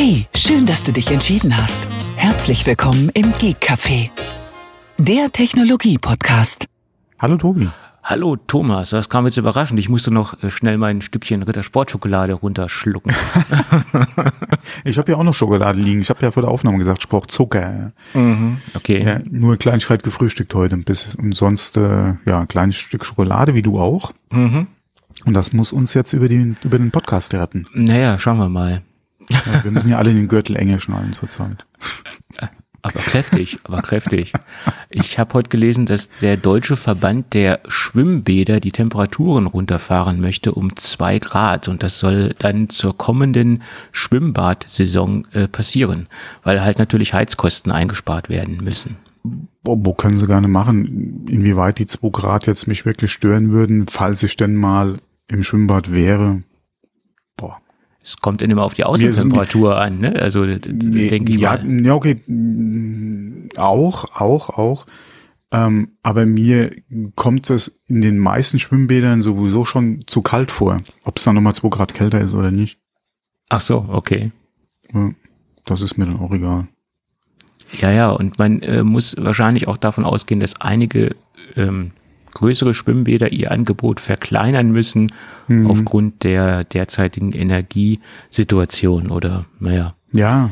Hey, schön, dass du dich entschieden hast. Herzlich willkommen im Geek Café, der Technologie-Podcast. Hallo Tobi. Hallo Thomas, das kam jetzt überraschend. Ich musste noch äh, schnell mein Stückchen Rittersportschokolade runterschlucken. ich habe ja auch noch Schokolade liegen. Ich habe ja vor der Aufnahme gesagt, ich brauche Zucker. Mhm, okay. Ja, nur Kleinigkeit gefrühstückt heute. Bis, und sonst, äh, ja, ein kleines Stück Schokolade, wie du auch. Mhm. Und das muss uns jetzt über den, über den Podcast retten. Naja, schauen wir mal. Ja, wir müssen ja alle den Gürtel enge schnallen zurzeit. Aber kräftig, aber kräftig. Ich habe heute gelesen, dass der deutsche Verband der Schwimmbäder die Temperaturen runterfahren möchte um zwei Grad und das soll dann zur kommenden Schwimmbadsaison äh, passieren, weil halt natürlich Heizkosten eingespart werden müssen. Wo, wo können sie gerne machen? Inwieweit die zwei Grad jetzt mich wirklich stören würden, falls ich denn mal im Schwimmbad wäre? Es kommt dann immer auf die Außentemperatur an, ne? Also denke ich ja, mal. Ja, okay, auch, auch, auch. Ähm, aber mir kommt es in den meisten Schwimmbädern sowieso schon zu kalt vor. Ob es dann nochmal zwei Grad kälter ist oder nicht. Ach so, okay. Das ist mir dann auch egal. Ja, ja, und man äh, muss wahrscheinlich auch davon ausgehen, dass einige ähm, größere Schwimmbäder ihr Angebot verkleinern müssen mhm. aufgrund der derzeitigen Energiesituation oder naja. Ja,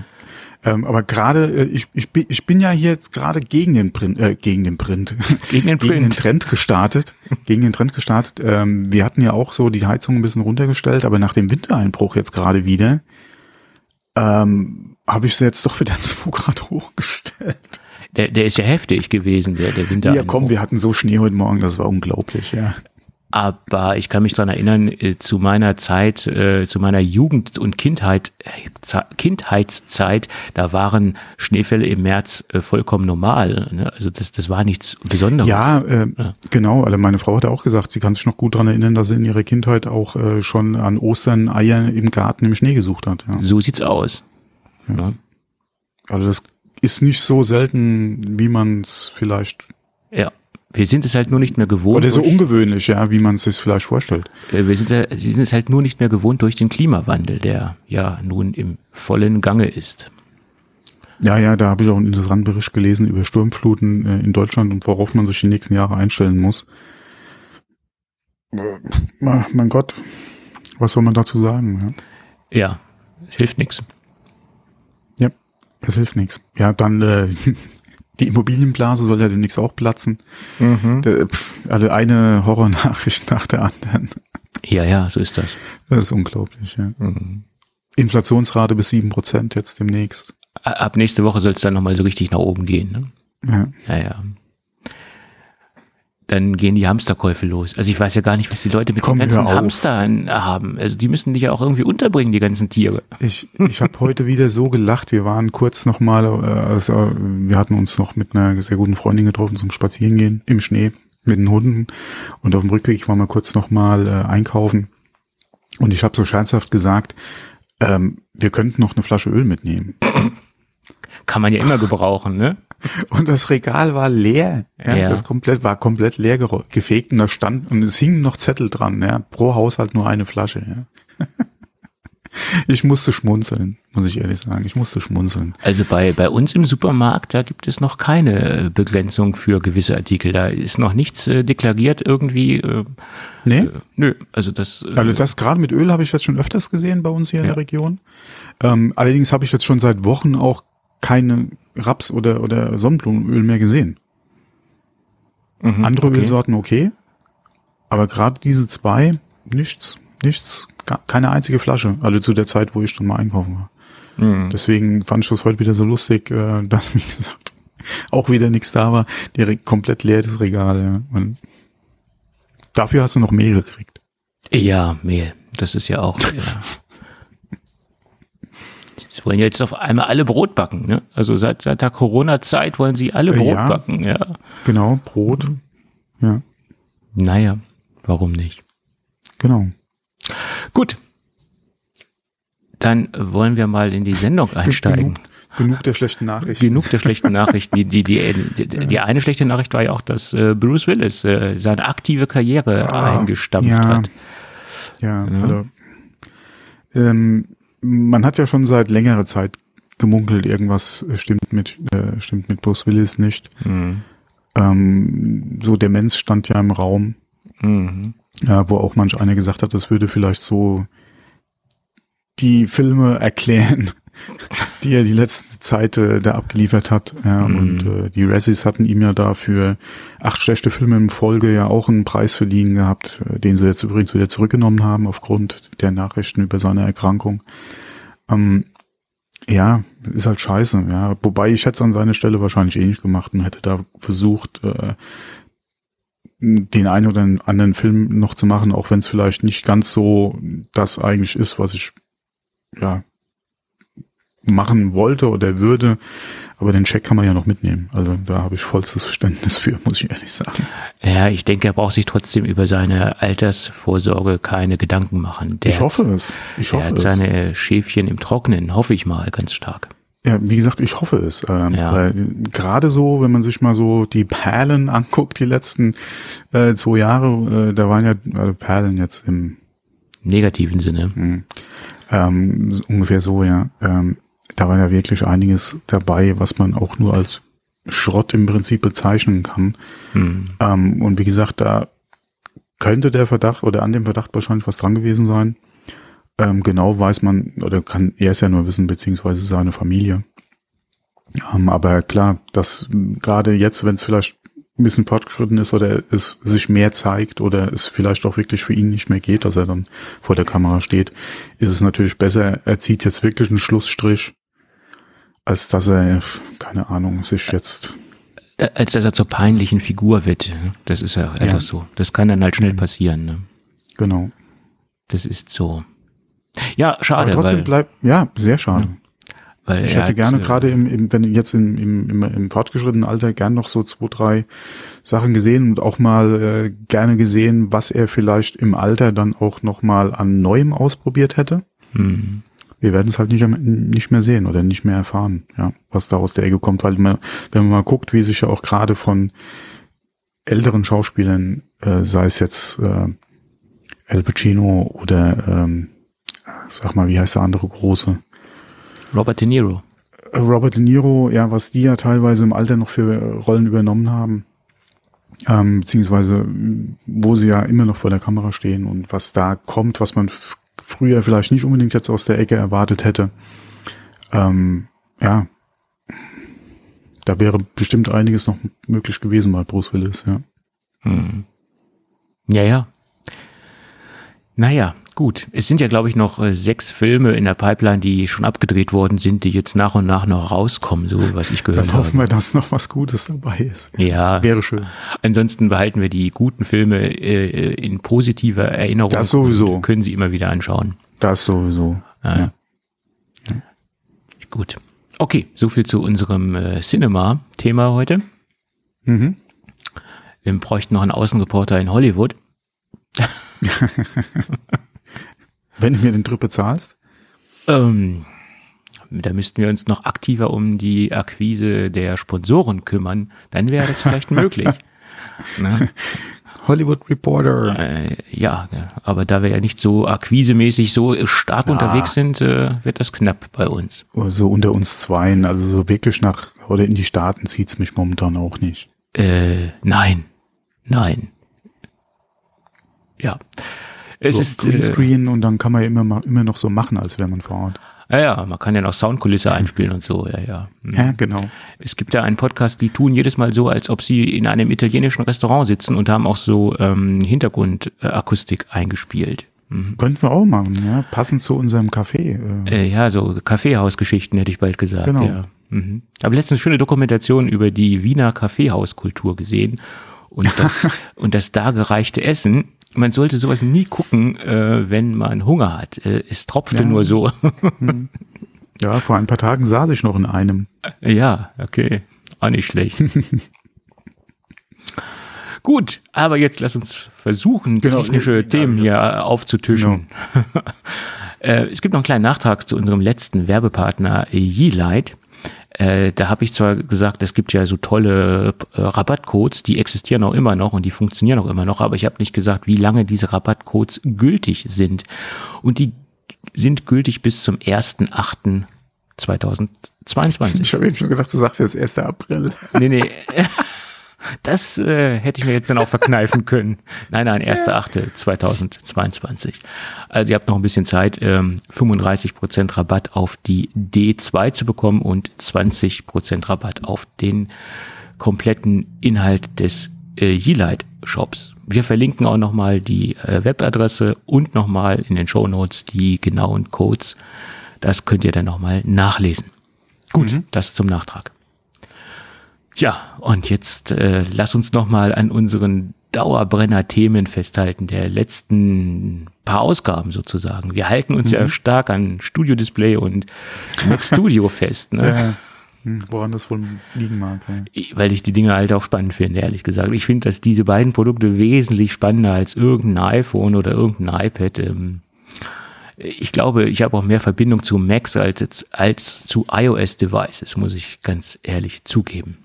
ähm, aber gerade äh, ich, ich, bin, ich bin ja hier jetzt gerade gegen den Print, äh, gegen den Print, gegen den, Print. gegen den Trend gestartet, gegen den Trend gestartet. Ähm, wir hatten ja auch so die Heizung ein bisschen runtergestellt, aber nach dem Wintereinbruch jetzt gerade wieder ähm, habe ich sie jetzt doch wieder 2 Grad hochgestellt. Der, der ist ja heftig gewesen, der, der Winter. Ja, komm, wir hatten so Schnee heute Morgen, das war unglaublich, ja. Aber ich kann mich dran erinnern, äh, zu meiner Zeit, äh, zu meiner Jugend- und Kindheit, Kindheitszeit, da waren Schneefälle im März äh, vollkommen normal. Ne? Also das, das war nichts Besonderes. Ja, ja, genau. Also meine Frau hat auch gesagt, sie kann sich noch gut dran erinnern, dass sie in ihrer Kindheit auch schon an Ostern Eier im Garten im Schnee gesucht hat. Ja. So sieht's aus. Ja. Also das ist nicht so selten, wie man es vielleicht. Ja. Wir sind es halt nur nicht mehr gewohnt. Oder so ungewöhnlich, ja, wie man es sich vielleicht vorstellt. Äh, wir sind, wir sind es halt nur nicht mehr gewohnt durch den Klimawandel, der ja nun im vollen Gange ist. Ja, ja, da habe ich auch einen interessanten Bericht gelesen über Sturmfluten äh, in Deutschland und worauf man sich die nächsten Jahre einstellen muss. Mein Gott, was soll man dazu sagen? Ja, ja hilft nichts. Es hilft nichts. Ja, dann äh, die Immobilienblase soll ja demnächst auch platzen. Mhm. Der, pff, also eine Horrornachricht nach der anderen. Ja, ja, so ist das. Das ist unglaublich, ja. Mhm. Inflationsrate bis sieben Prozent jetzt demnächst. Ab nächste Woche soll es dann nochmal so richtig nach oben gehen. Ne? Ja. Ja, ja dann gehen die Hamsterkäufe los. Also ich weiß ja gar nicht, was die Leute mit Komm, den ganzen Hamstern haben. Also die müssen dich ja auch irgendwie unterbringen, die ganzen Tiere. Ich, ich habe heute wieder so gelacht. Wir waren kurz nochmal, äh, also wir hatten uns noch mit einer sehr guten Freundin getroffen zum Spazierengehen im Schnee mit den Hunden. Und auf dem Rückweg waren wir kurz nochmal äh, einkaufen. Und ich habe so scherzhaft gesagt, ähm, wir könnten noch eine Flasche Öl mitnehmen. Kann man ja immer gebrauchen, ne? Und das Regal war leer. Ja, ja. Das komplett, war komplett leer gefegt und da stand, und es hingen noch Zettel dran, ja. Pro Haushalt nur eine Flasche, ja. Ich musste schmunzeln, muss ich ehrlich sagen. Ich musste schmunzeln. Also bei, bei uns im Supermarkt, da gibt es noch keine äh, Begrenzung für gewisse Artikel. Da ist noch nichts äh, deklariert irgendwie. Äh, nee? Äh, nö, also das. Äh, also das gerade mit Öl habe ich jetzt schon öfters gesehen bei uns hier ja. in der Region. Ähm, allerdings habe ich jetzt schon seit Wochen auch keine Raps- oder, oder Sonnenblumenöl mehr gesehen. Mhm, Andere okay. Ölsorten okay, aber gerade diese zwei, nichts, nichts, gar, keine einzige Flasche. Also zu der Zeit, wo ich schon mal einkaufen war. Mhm. Deswegen fand ich das heute wieder so lustig, äh, dass, wie gesagt, auch wieder nichts da war. Direkt komplett leer das Regal. Ja. Und dafür hast du noch Mehl gekriegt. Ja, Mehl. Das ist ja auch. Ja. Sie wollen jetzt auf einmal alle Brot backen. Ne? Also seit, seit der Corona-Zeit wollen sie alle Brot ja, backen. Ja, genau, Brot. Ja. Naja, warum nicht? Genau. Gut. Dann wollen wir mal in die Sendung einsteigen. Genug, genug der schlechten Nachrichten. Genug der schlechten Nachrichten. Die, die, die, die, die eine schlechte Nachricht war ja auch, dass äh, Bruce Willis äh, seine aktive Karriere ah, eingestampft ja. hat. Ja, ja. also ähm, man hat ja schon seit längerer Zeit gemunkelt, irgendwas stimmt mit, äh, stimmt mit Bruce Willis nicht. Mhm. Ähm, so Demenz stand ja im Raum, Mhm. ja, wo auch manch einer gesagt hat, das würde vielleicht so die Filme erklären, die er die letzte Zeit äh, da abgeliefert hat. Ja, Mhm. Und äh, die Razzies hatten ihm ja da für acht schlechte Filme in Folge ja auch einen Preis verliehen gehabt, äh, den sie jetzt übrigens wieder zurückgenommen haben aufgrund der Nachrichten über seine Erkrankung. Ähm, ja, ist halt scheiße, ja. Wobei ich hätte es an seiner Stelle wahrscheinlich eh nicht gemacht und hätte da versucht, äh, den einen oder anderen Film noch zu machen, auch wenn es vielleicht nicht ganz so das eigentlich ist, was ich ja machen wollte oder würde. Aber den Check kann man ja noch mitnehmen. Also da habe ich vollstes Verständnis für, muss ich ehrlich sagen. Ja, ich denke, er braucht sich trotzdem über seine Altersvorsorge keine Gedanken machen. Der ich hoffe es. Ich Er hoffe hat es. seine Schäfchen im Trocknen, hoffe ich mal, ganz stark. Ja, wie gesagt, ich hoffe es. Ähm, Ja. Weil gerade so, wenn man sich mal so die Perlen anguckt, die letzten äh, zwei Jahre, äh, da waren ja also Perlen jetzt im Negativen Sinne. ähm, so ungefähr so, ja. Ähm, da war ja wirklich einiges dabei, was man auch nur als Schrott im Prinzip bezeichnen kann. Hm. Ähm, und wie gesagt, da könnte der Verdacht oder an dem Verdacht wahrscheinlich was dran gewesen sein. Ähm, genau weiß man, oder kann er es ja nur wissen, beziehungsweise seine Familie. Ähm, aber klar, dass gerade jetzt, wenn es vielleicht ein bisschen fortgeschritten ist oder es sich mehr zeigt oder es vielleicht auch wirklich für ihn nicht mehr geht, dass er dann vor der Kamera steht, ist es natürlich besser, er zieht jetzt wirklich einen Schlussstrich, als dass er, keine Ahnung, sich jetzt Als dass er zur peinlichen Figur wird. Das ist ja einfach so. Das kann dann halt schnell Mhm. passieren. Ne? genau. Das ist so. Ja, Aber schade, trotzdem weil, bleibt, ja, sehr schade. weil Ich hätte gerne äh, gerade im, im, wenn jetzt im, im, im, im fortgeschrittenen Alter gern noch so zwei, drei Sachen gesehen und auch mal äh, gerne gesehen, was er vielleicht im Alter dann auch noch mal an Neuem ausprobiert hätte. Hm, Wir werden es halt nicht, nicht mehr sehen oder nicht mehr erfahren, ja, was da aus der Ecke kommt, weil man, wenn man mal guckt, wie sich ja auch gerade von älteren Schauspielern, äh, sei es jetzt äh, Al Pacino oder ähm, sag mal, wie heißt der andere große? Robert De Niro. Äh, Robert De Niro, ja, was die ja teilweise im Alter noch für Rollen übernommen haben, ähm, beziehungsweise wo sie ja immer noch vor der Kamera stehen und was da kommt, was man früher vielleicht nicht unbedingt jetzt aus der Ecke erwartet hätte. Ähm, ja, da wäre bestimmt einiges noch möglich gewesen bei Bruce Willis, ja. Hm. Ja, ja. Naja, gut. Es sind ja, glaube ich, noch äh, sechs Filme in der Pipeline, die schon abgedreht worden sind, die jetzt nach und nach noch rauskommen, so was ich gehört Dann hoffen habe. wir, dass noch was Gutes dabei ist. Ja, Wäre schön. ansonsten behalten wir die guten Filme äh, in positiver Erinnerung. Das sowieso. können sie immer wieder anschauen. Das sowieso. Ja. Gut. Okay, so viel zu unserem äh, Cinema-Thema heute. Mhm. Wir bräuchten noch einen Außenreporter in Hollywood. Wenn du mir den Trip bezahlst. Ähm, da müssten wir uns noch aktiver um die Akquise der Sponsoren kümmern. Dann wäre das vielleicht möglich. Ne? Hollywood Reporter. Äh, ja, ne, aber da wir ja nicht so akquisemäßig so stark unterwegs sind, äh, wird das knapp bei uns. so unter uns zweien, also so wirklich nach oder in die Staaten zieht's mich momentan auch nicht. Äh, nein, nein. Ja, es So ist äh, Greenscreen und dann kann man ja immer immer noch so machen, als wäre man vor Ort. ja, ja, man kann ja noch Soundkulisse einspielen und so, ja, ja. Hm. Ja, genau. Es gibt ja einen Podcast, die tun jedes Mal so, als ob sie in einem italienischen Restaurant sitzen und haben auch so ähm, Hintergrundakustik eingespielt. Könnten wir auch machen, ja, passend zu unserem Café. Äh, Äh, ja, so Kaffeehausgeschichten hätte ich bald gesagt. Genau. Ja. Mhm. Habe letztens eine schöne Dokumentation über die Wiener Kaffeehauskultur gesehen und das und das dargereichte Essen. Man sollte sowas nie gucken, äh, wenn man Hunger hat. Äh, es tropfte Ja. nur so. ja, vor ein paar Tagen saß ich noch in einem. ja, okay, auch nicht schlecht. Gut, aber jetzt lass uns versuchen, Genau. technische Ja, Themen hier äh, aufzutischen. äh, es gibt noch einen kleinen Nachtrag zu unserem letzten Werbepartner Yeelight. Äh, da habe ich zwar gesagt, es gibt ja so tolle äh, Rabattcodes, die existieren auch immer noch und die funktionieren auch immer noch, aber ich habe nicht gesagt, wie lange diese Rabattcodes gültig sind. Und die sind gültig bis zum 1.8.2022. Ich habe eben schon gedacht, du sagst jetzt 1. April. Nee, nee. Das äh, hätte ich mir jetzt dann auch verkneifen können. Nein, nein, 1.8.2022. Also ihr habt noch ein bisschen Zeit, ähm, 35% Rabatt auf die D2 zu bekommen und 20% Rabatt auf den kompletten Inhalt des äh, Yeelight Shops. Wir verlinken auch nochmal die äh, Webadresse und nochmal in den Show Notes die genauen Codes. Das könnt ihr dann nochmal nachlesen. Gut, mhm. das zum Nachtrag. Ja, und jetzt äh, lass uns nochmal an unseren Dauerbrenner-Themen festhalten, der letzten paar Ausgaben sozusagen. Wir halten uns mhm. ja stark an Studio Display und Mac Studio fest. Ne? Ja, hm, woran das wohl liegen mag. Ja. Weil ich die Dinge halt auch spannend finde, ehrlich gesagt. Ich finde, dass diese beiden Produkte wesentlich spannender als irgendein iPhone oder irgendein iPad. Ähm, ich glaube, ich habe auch mehr Verbindung zu Macs als, als zu iOS-Devices, muss ich ganz ehrlich zugeben.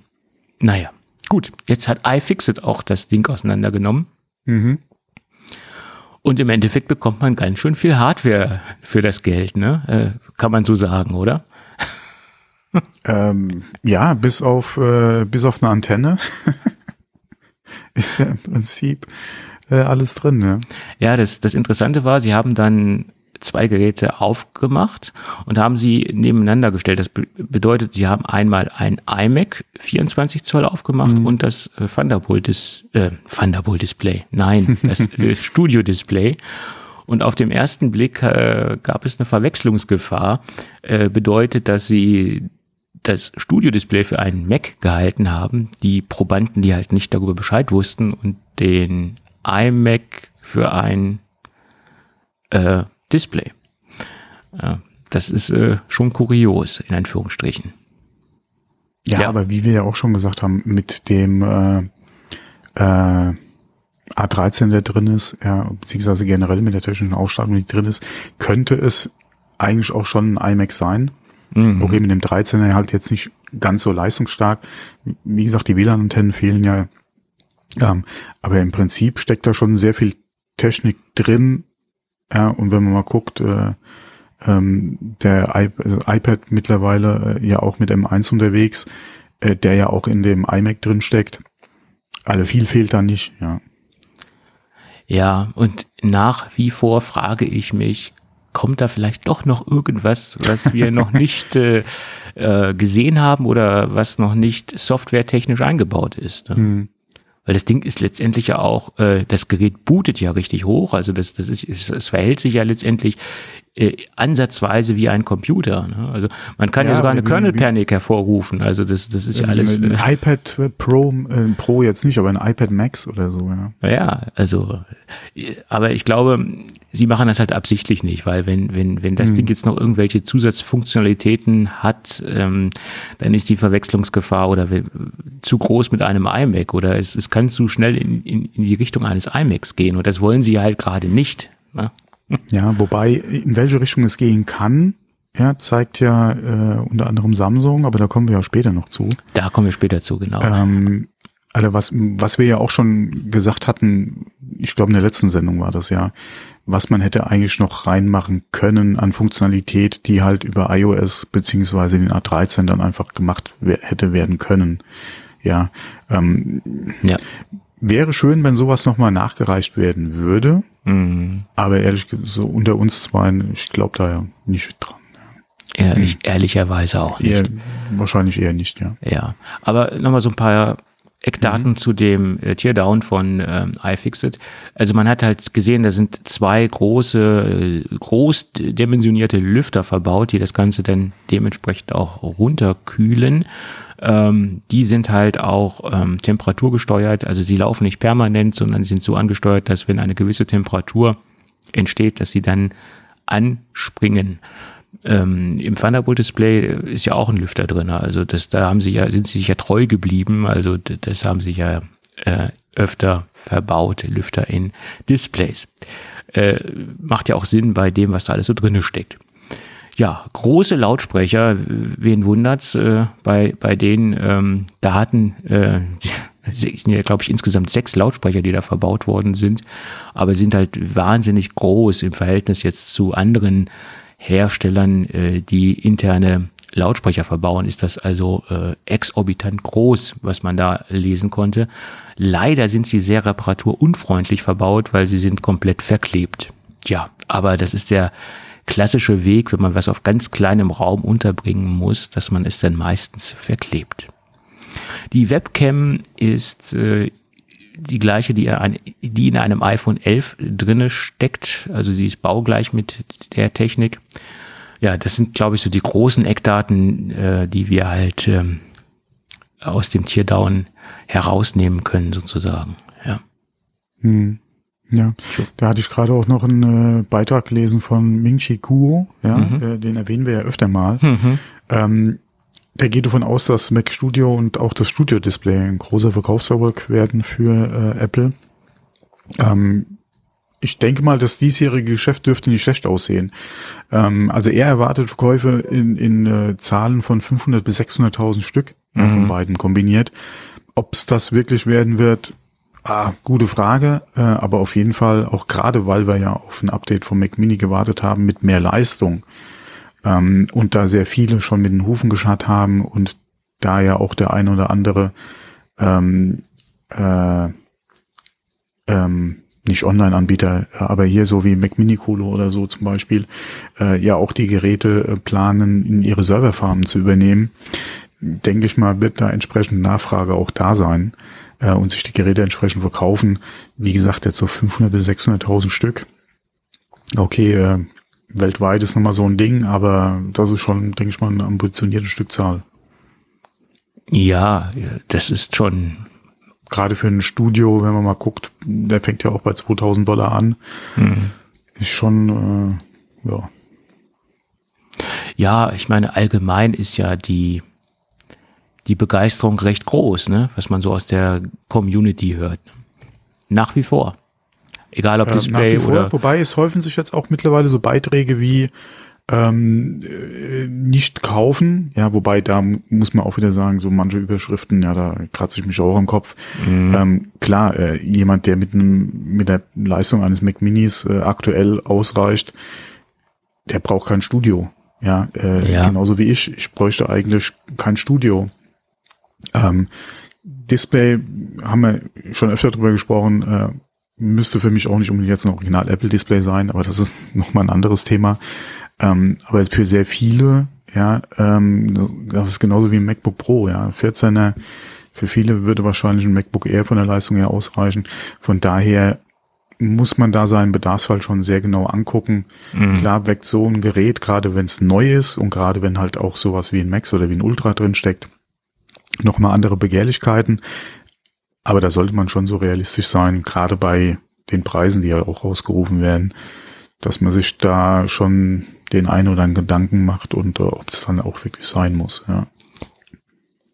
Naja, gut. Jetzt hat iFixit auch das Ding auseinandergenommen. Mhm. Und im Endeffekt bekommt man ganz schön viel Hardware für das Geld, ne? Äh, kann man so sagen, oder? ähm, ja, bis auf äh, bis auf eine Antenne ist ja im Prinzip äh, alles drin. Ja, ja das, das Interessante war, sie haben dann zwei Geräte aufgemacht und haben sie nebeneinander gestellt. Das bedeutet, sie haben einmal ein iMac 24 Zoll aufgemacht mhm. und das äh, Thunderbolt, Dis äh, Thunderbolt Display. Nein, das äh, Studio Display. Und auf dem ersten Blick äh, gab es eine Verwechslungsgefahr. Äh, bedeutet, dass sie das Studio-Display für einen Mac gehalten haben, die Probanden, die halt nicht darüber Bescheid wussten und den iMac für ein äh, Display. Das ist äh, schon kurios, in Anführungsstrichen. Ja, ja, aber wie wir ja auch schon gesagt haben, mit dem äh, äh, A13, der drin ist, ja, beziehungsweise generell mit der technischen Ausstattung, die drin ist, könnte es eigentlich auch schon ein iMac sein. Mhm. Okay, mit dem 13er halt jetzt nicht ganz so leistungsstark. Wie gesagt, die WLAN-Antennen fehlen ja. Ähm, aber im Prinzip steckt da schon sehr viel Technik drin. Ja, und wenn man mal guckt, äh, ähm, der I also iPad mittlerweile äh, ja auch mit M1 unterwegs, äh, der ja auch in dem iMac drin steckt. Also viel fehlt da nicht, ja. Ja, und nach wie vor frage ich mich, kommt da vielleicht doch noch irgendwas, was wir noch nicht äh, äh, gesehen haben oder was noch nicht softwaretechnisch eingebaut ist. Ne? Hm. Weil das Ding ist letztendlich ja auch, äh, das Gerät bootet ja richtig hoch, also das, das ist, es, es verhält sich ja letztendlich äh, ansatzweise wie ein Computer. Ne? Also man kann ja, ja sogar eine Kernel-Panic hervorrufen. Also das, das ist ja alles. Ein äh, iPad Pro, äh, Pro jetzt nicht, aber ein iPad Max oder so, ja. Ja, also, aber ich glaube, sie machen das halt absichtlich nicht, weil wenn, wenn, wenn das hm. Ding jetzt noch irgendwelche Zusatzfunktionalitäten hat, ähm, dann ist die Verwechslungsgefahr oder zu groß mit einem iMac oder es, es kann zu schnell in, in, in die Richtung eines iMacs gehen und das wollen sie halt gerade nicht. Ne? Ja, wobei, in welche Richtung es gehen kann, ja, zeigt ja äh, unter anderem Samsung, aber da kommen wir ja später noch zu. Da kommen wir später zu, genau. Ähm, also was, was wir ja auch schon gesagt hatten, ich glaube in der letzten Sendung war das ja, was man hätte eigentlich noch reinmachen können an Funktionalität, die halt über iOS beziehungsweise den A13 dann einfach gemacht hätte werden können. Ja, ähm, ja. Wäre schön, wenn sowas nochmal nachgereicht werden würde. Mhm. Aber ehrlich gesagt, so unter uns zwei, ich glaube da ja nicht dran. Ja, ich ehrlicherweise auch nicht. Eher, wahrscheinlich eher nicht, ja. Ja, aber nochmal so ein paar Eckdaten mhm. zu dem äh, Teardown von ähm, iFixit. Also man hat halt gesehen, da sind zwei große, äh, großdimensionierte Lüfter verbaut, die das Ganze dann dementsprechend auch runterkühlen. Ähm, die sind halt auch ähm, temperaturgesteuert, also sie laufen nicht permanent, sondern sind so angesteuert, dass wenn eine gewisse Temperatur entsteht, dass sie dann anspringen. Ähm, Im Thunderbolt Display ist ja auch ein Lüfter drin, also das, da haben sie ja, sind sie sich ja treu geblieben, also das haben sie ja äh, öfter verbaut, Lüfter in Displays. Äh, macht ja auch Sinn bei dem, was da alles so drinne steckt. Ja, große Lautsprecher, wen wundert's, äh, bei, bei den ähm, Daten, äh, sind ja, glaube ich, insgesamt sechs Lautsprecher, die da verbaut worden sind, aber sind halt wahnsinnig groß im Verhältnis jetzt zu anderen Herstellern, äh, die interne Lautsprecher verbauen, ist das also äh, exorbitant groß, was man da lesen konnte. Leider sind sie sehr reparaturunfreundlich verbaut, weil sie sind komplett verklebt. Ja, aber das ist der klassische Weg, wenn man was auf ganz kleinem Raum unterbringen muss, dass man es dann meistens verklebt. Die Webcam ist äh, die gleiche, die, ein, die in einem iPhone 11 drinne steckt. Also sie ist baugleich mit der Technik. Ja, das sind, glaube ich, so die großen Eckdaten, äh, die wir halt ähm, aus dem Tierdown herausnehmen können, sozusagen. Ja. Hm. Ja, da hatte ich gerade auch noch einen äh, Beitrag gelesen von Ming-Chi Kuo, ja, mhm. äh, den erwähnen wir ja öfter mal. Mhm. Ähm, der geht davon aus, dass Mac Studio und auch das Studio Display ein großer Verkaufserfolg werden für äh, Apple. Ähm, ich denke mal, das diesjährige Geschäft dürfte nicht schlecht aussehen. Ähm, also er erwartet Verkäufe in, in äh, Zahlen von 500 bis 600.000 Stück mhm. von beiden kombiniert. Ob es das wirklich werden wird, Ah, gute Frage, äh, aber auf jeden Fall auch gerade, weil wir ja auf ein Update vom Mac Mini gewartet haben mit mehr Leistung ähm, und da sehr viele schon mit den Hufen geschart haben und da ja auch der ein oder andere ähm, äh, ähm, nicht Online-Anbieter, aber hier so wie Mac Mini Colo oder so zum Beispiel, äh, ja auch die Geräte äh, planen, in ihre Serverfarmen zu übernehmen, denke ich mal, wird da entsprechend Nachfrage auch da sein äh, und sich die Geräte entsprechend verkaufen. Wie gesagt, jetzt so 500 bis 600.000 Stück. Okay, äh, weltweit ist nochmal so ein Ding, aber das ist schon, denke ich mal, eine ambitionierte Stückzahl. Ja, das ist schon. Gerade für ein Studio, wenn man mal guckt, der fängt ja auch bei 2000 Dollar an. Mhm. Ist schon, äh, ja. Ja, ich meine, allgemein ist ja die, die Begeisterung recht groß, ne? was man so aus der Community hört. Nach wie vor. Egal ob äh, Display vor, oder. Wobei es häufen sich jetzt auch mittlerweile so Beiträge wie ähm, äh, nicht kaufen, ja, wobei da muss man auch wieder sagen, so manche Überschriften, ja, da kratze ich mich auch am Kopf. Mhm. Ähm, klar, äh, jemand, der mit einem mit der Leistung eines Mac Minis äh, aktuell ausreicht, der braucht kein Studio. Ja, äh, ja, genauso wie ich. Ich bräuchte eigentlich kein Studio. Ähm, Display haben wir schon öfter drüber gesprochen, äh, müsste für mich auch nicht unbedingt jetzt ein Original Apple Display sein, aber das ist nochmal ein anderes Thema. Ähm, aber für sehr viele, ja, ähm, das ist genauso wie ein MacBook Pro, ja, 14er, für viele würde wahrscheinlich ein MacBook Air von der Leistung her ausreichen. Von daher muss man da seinen Bedarfsfall schon sehr genau angucken. Mhm. Klar weckt so ein Gerät, gerade wenn es neu ist und gerade wenn halt auch sowas wie ein Max oder wie ein Ultra drin steckt, nochmal andere Begehrlichkeiten. Aber da sollte man schon so realistisch sein, gerade bei den Preisen, die ja auch ausgerufen werden, dass man sich da schon den einen oder anderen Gedanken macht und uh, ob es dann auch wirklich sein muss. Ja.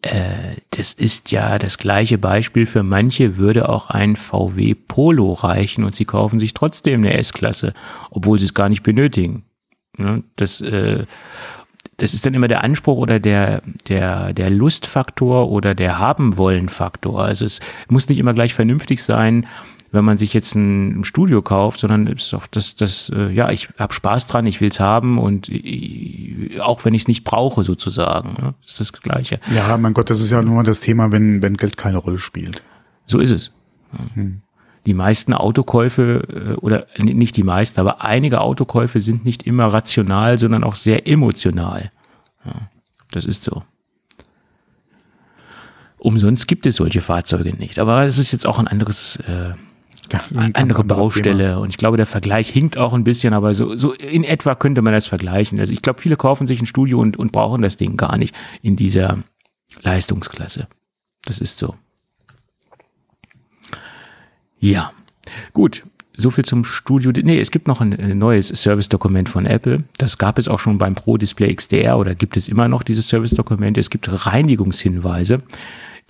Äh, das ist ja das gleiche Beispiel. Für manche würde auch ein VW Polo reichen und sie kaufen sich trotzdem eine S-Klasse, obwohl sie es gar nicht benötigen. Ja, das äh, das ist dann immer der Anspruch oder der, der, der Lustfaktor oder der Haben-Wollen-Faktor. Also es muss nicht immer gleich vernünftig sein, wenn man sich jetzt ein, Studio kauft, sondern es ist doch das, das, äh, ja, ich habe Spaß dran, ich will's haben und ich, auch wenn ich es nicht brauche, sozusagen. Ne? Das ist das Gleiche. Ja, mein Gott, das ist ja nur das Thema, wenn, wenn Geld keine Rolle spielt. So ist es. Hm die meisten Autokäufe äh, oder nicht die meisten, aber einige Autokäufe sind nicht immer rational, sondern auch sehr emotional. Ja, das ist so. Umsonst gibt es solche Fahrzeuge nicht. Aber es ist jetzt auch ein anderes, äh, eine andere Baustelle. Thema. Und ich glaube, der Vergleich hinkt auch ein bisschen, aber so, so in etwa könnte man das vergleichen. Also ich glaube, viele kaufen sich ein Studio und, und brauchen das Ding gar nicht in dieser Leistungsklasse. Das ist so. Ja, gut. So viel zum Studio. Nee, es gibt noch ein neues Service-Dokument von Apple. Das gab es auch schon beim Pro Display XDR oder gibt es immer noch dieses Service-Dokument. Es gibt Reinigungshinweise,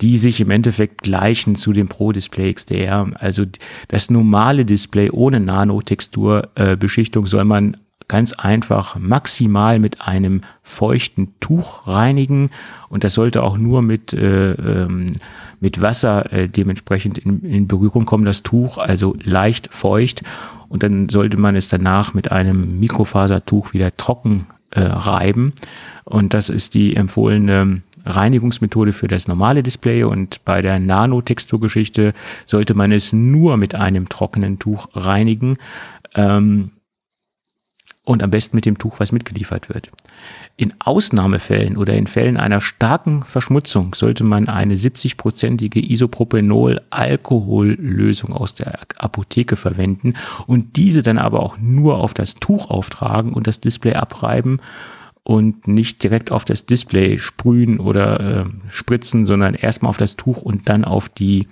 die sich im Endeffekt gleichen zu dem Pro Display XDR. Also das normale Display ohne Nanotexturbeschichtung äh, soll man ganz einfach maximal mit einem feuchten Tuch reinigen. Und das sollte auch nur mit, äh, ähm, mit Wasser äh, dementsprechend in, in Berührung kommen, das Tuch, also leicht feucht. Und dann sollte man es danach mit einem Mikrofasertuch wieder trocken äh, reiben. Und das ist die empfohlene Reinigungsmethode für das normale Display. Und bei der Nanotexturgeschichte sollte man es nur mit einem trockenen Tuch reinigen. Ähm, und am besten mit dem Tuch, was mitgeliefert wird. In Ausnahmefällen oder in Fällen einer starken Verschmutzung sollte man eine 70-prozentige Isopropanol-Alkohollösung aus der Apotheke verwenden und diese dann aber auch nur auf das Tuch auftragen und das Display abreiben und nicht direkt auf das Display sprühen oder äh, spritzen, sondern erstmal auf das Tuch und dann auf die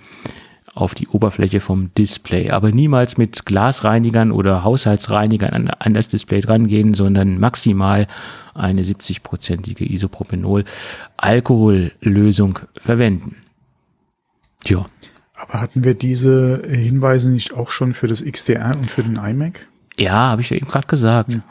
auf die Oberfläche vom Display. Aber niemals mit Glasreinigern oder Haushaltsreinigern an, an das Display drangehen, sondern maximal eine 70-prozentige Isopropanol-Alkohollösung verwenden. Tja. Aber hatten wir diese Hinweise nicht auch schon für das XDR und für den iMac? Ja, habe ich ja eben gerade gesagt. Hm.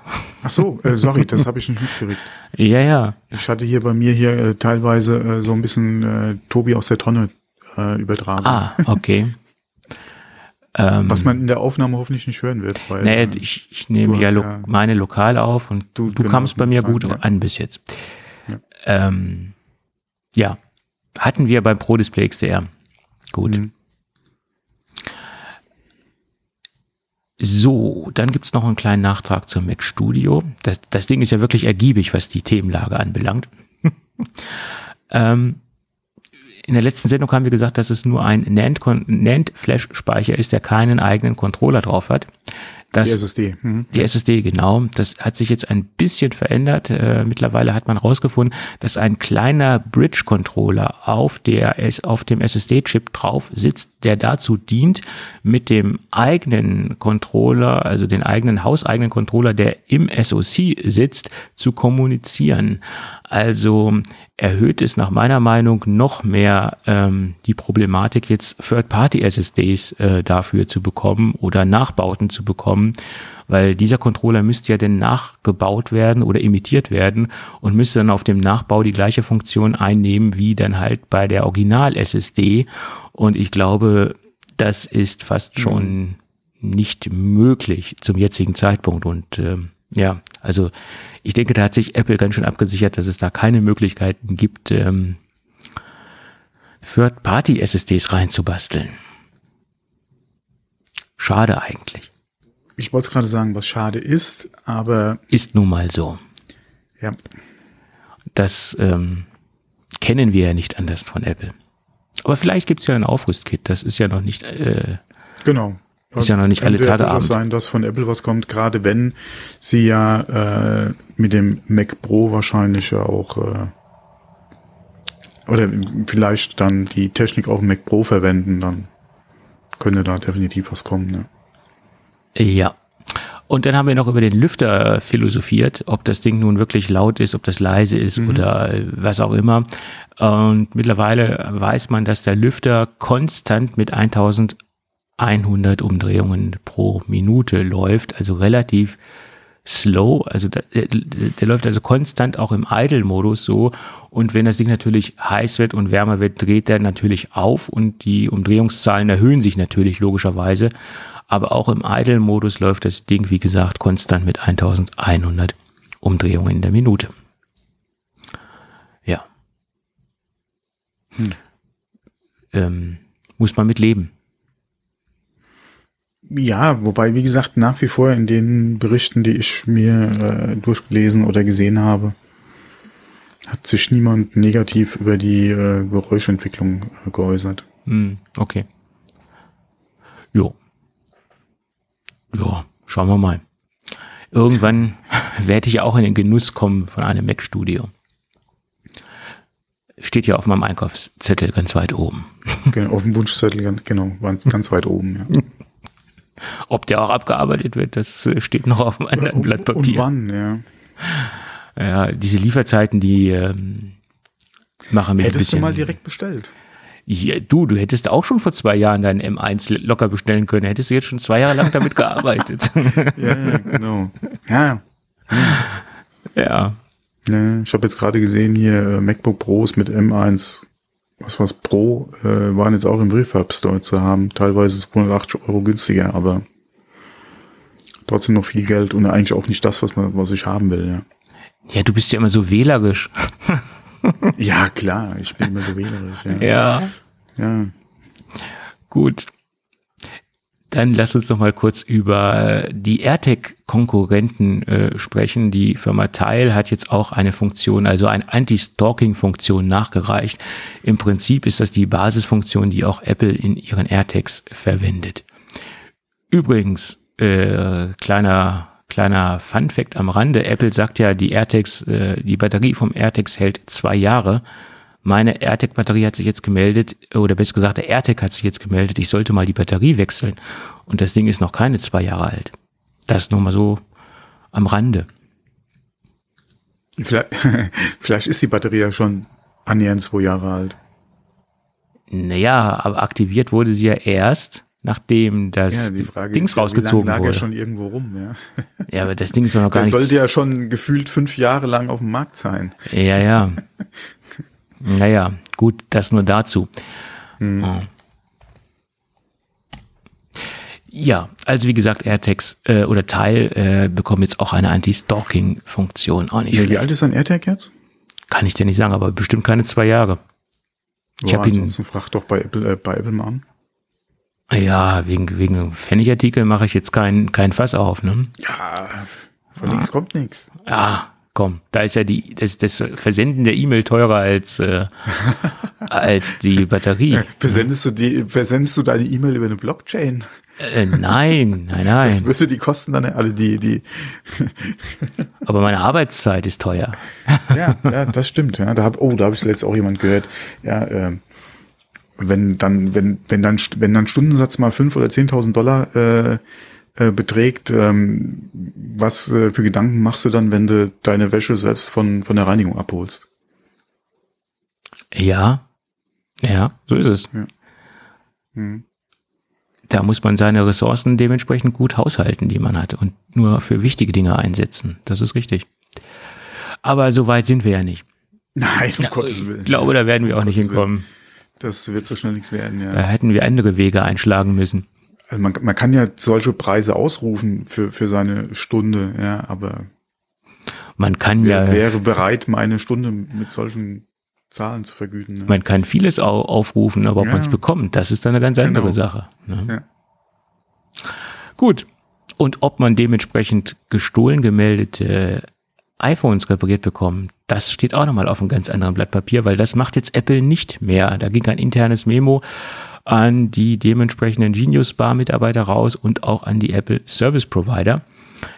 Ach so, äh, sorry, das habe ich nicht mitgekriegt. Ja, ja. Ich hatte hier bei mir hier äh, teilweise äh, so ein bisschen äh, Tobi aus der Tonne äh, übertragen. Ah, okay. Was man in der Aufnahme hoffentlich nicht hören wird. Weil, naja, äh, ich, ich nehme ja, lo ja, meine Lokale auf und du, du genau, kamst bei mir gut ja. an bis jetzt. Ja. Ähm, ja, hatten wir beim Pro Display XDR. Gut. Mhm. So, dann gibt's noch einen kleinen Nachtrag zum Mac Studio. Das, das Ding ist ja wirklich ergiebig, was die Themenlage anbelangt. ähm, in der letzten Sendung haben wir gesagt, dass es nur ein NAND-Flash-Speicher ist, der keinen eigenen Controller drauf hat. Die SSD. Mhm. Die SSD, genau. Das hat sich jetzt ein bisschen verändert. Äh, mittlerweile hat man herausgefunden, dass ein kleiner Bridge-Controller auf, der, auf dem SSD-Chip drauf sitzt, der dazu dient, mit dem eigenen Controller, also den eigenen hauseigenen Controller, der im SoC sitzt, zu kommunizieren. Also erhöht es nach meiner Meinung noch mehr ähm, die Problematik, jetzt Third-Party-SSDs äh, dafür zu bekommen oder Nachbauten zu bekommen, weil dieser Controller müsste ja dann nachgebaut werden oder imitiert werden und müsste dann auf dem Nachbau die gleiche Funktion einnehmen wie dann halt bei der Original-SSD. Und ich glaube, das ist fast schon nicht möglich zum jetzigen Zeitpunkt. Und äh, ja, also ich denke, da hat sich Apple ganz schön abgesichert, dass es da keine Möglichkeiten gibt, ähm, Third-Party-SSDs reinzubasteln. Schade eigentlich. Ich wollte gerade sagen, was schade ist, aber. Ist nun mal so. Ja. Das ähm, kennen wir ja nicht anders von Apple. Aber vielleicht gibt es ja ein Aufrüstkit, das ist ja noch nicht. Äh, genau. Ist ja noch nicht alle Tage Abend. sein, dass von Apple was kommt, gerade wenn sie ja äh, mit dem Mac Pro wahrscheinlich ja auch äh, oder vielleicht dann die Technik auf dem Mac Pro verwenden, dann könnte da definitiv was kommen. Ne? Ja. Und dann haben wir noch über den Lüfter philosophiert, ob das Ding nun wirklich laut ist, ob das leise ist mhm. oder was auch immer. Und mittlerweile weiß man, dass der Lüfter konstant mit 1000 100 Umdrehungen pro Minute läuft, also relativ slow, also der, der läuft also konstant auch im Idle-Modus so und wenn das Ding natürlich heiß wird und wärmer wird, dreht er natürlich auf und die Umdrehungszahlen erhöhen sich natürlich logischerweise, aber auch im Idle-Modus läuft das Ding, wie gesagt, konstant mit 1100 Umdrehungen in der Minute. Ja. Hm. Ähm, muss man mit leben. Ja, wobei, wie gesagt, nach wie vor in den Berichten, die ich mir äh, durchgelesen oder gesehen habe, hat sich niemand negativ über die äh, Geräuschentwicklung äh, geäußert. Hm, okay. Jo. Ja, schauen wir mal. Irgendwann werde ich auch in den Genuss kommen von einem Mac-Studio. Steht ja auf meinem Einkaufszettel ganz weit oben. Genau, auf dem Wunschzettel, genau, ganz weit oben, ja. Ob der auch abgearbeitet wird, das äh, steht noch auf einem anderen Blatt Papier. Und wann, ja. Ja, diese Lieferzeiten, die ähm, machen mich Hättest ein bisschen, du mal direkt bestellt? Ja, du, du hättest auch schon vor zwei Jahren deinen M1 locker bestellen können. Hättest du jetzt schon zwei Jahre lang damit gearbeitet. ja, ja, genau. Ja, ja. ja ich habe jetzt gerade gesehen hier äh, MacBook Pros mit M1, was was Pro, äh, waren jetzt auch im Refurb Store zu haben. Teilweise 280 Euro günstiger, aber trotzdem noch viel Geld und eigentlich auch nicht das, was man, was ich haben will, ja. Ja, du bist ja immer so wählerisch. ja, klar, ich bin immer so wählerisch, ja. Ja. Ja. Gut. Dann lass uns noch mal kurz über die AirTag-Konkurrenten äh, sprechen. Die Firma Tile hat jetzt auch eine Funktion, also eine Anti-Stalking-Funktion nachgereicht. Im Prinzip ist das die Basisfunktion, die auch Apple in ihren AirTags verwendet. Übrigens, äh, kleiner kleiner Fun Fact am Rande: Apple sagt ja, die AirTags, äh, die Batterie vom AirTags hält zwei Jahre meine AirTag-Batterie hat sich jetzt gemeldet, oder besser gesagt, der AirTag hat sich jetzt gemeldet, ich sollte mal die Batterie wechseln. Und das Ding ist noch keine zwei Jahre alt. Das nur mal so am Rande. Vielleicht, vielleicht ist die Batterie ja schon annähernd zwei Jahre alt. Naja, aber aktiviert wurde sie ja erst, nachdem das ja, Dings ist, rausgezogen lag wurde. ja schon irgendwo rum, ja. Ja, aber das Ding ist doch noch gar nicht. Das sollte ja schon gefühlt fünf Jahre lang auf dem Markt sein. Ja, ja. Naja, gut, das nur dazu. Hm. Ja, also wie gesagt, AirTags äh, oder Teil äh, bekommen jetzt auch eine Anti-Stalking-Funktion. Auch nicht ja, wie alt ist ein AirTag jetzt? Kann ich dir nicht sagen, aber bestimmt keine zwei Jahre. Ich habe ihn. Frag doch bei Apple, äh, bei Apple mal an. Ja, wegen wegen Pfennigartikel mache ich jetzt kein kein Fass auf, ne? Ja, von ah. nichts kommt nichts. Ja, komm, da ist ja die, das, das Versenden der E-Mail teurer als, äh, als die Batterie. Versendest du die, versendest du deine E-Mail über eine Blockchain? Äh, nein, nein, nein. Das würde die Kosten dann alle die, die. Aber meine Arbeitszeit ist teuer. ja, ja, das stimmt. Ja, da hab, oh, da habe ich letzt auch jemand gehört. Ja, äh, wenn dann, wenn, wenn dann, wenn dann Stundensatz mal fünf oder zehntausend Dollar äh, äh, beträgt, ähm, was äh, für Gedanken machst du dann, wenn du deine Wäsche selbst von, von der Reinigung abholst? Ja, ja, so ist es. Ja. Hm. Da muss man seine Ressourcen dementsprechend gut haushalten, die man hat und nur für wichtige Dinge einsetzen. Das ist richtig. Aber so weit sind wir ja nicht. Nein, um ja, Gottes Willen. Ich glaube, da werden wir auch nicht hinkommen. Das wird so schnell nichts werden, ja. Da hätten wir andere Wege einschlagen müssen. Also man, man kann ja solche Preise ausrufen für, für seine Stunde, ja, aber man kann wer, ja wäre bereit, meine Stunde mit solchen Zahlen zu vergüten. Ne? Man kann vieles aufrufen, aber ob ja. man es bekommt, das ist dann eine ganz andere genau. Sache. Ne? Ja. Gut. Und ob man dementsprechend gestohlen gemeldete iPhones repariert bekommt, das steht auch nochmal auf einem ganz anderen Blatt Papier, weil das macht jetzt Apple nicht mehr. Da ging ein internes Memo an die dementsprechenden Genius Bar Mitarbeiter raus und auch an die Apple Service Provider.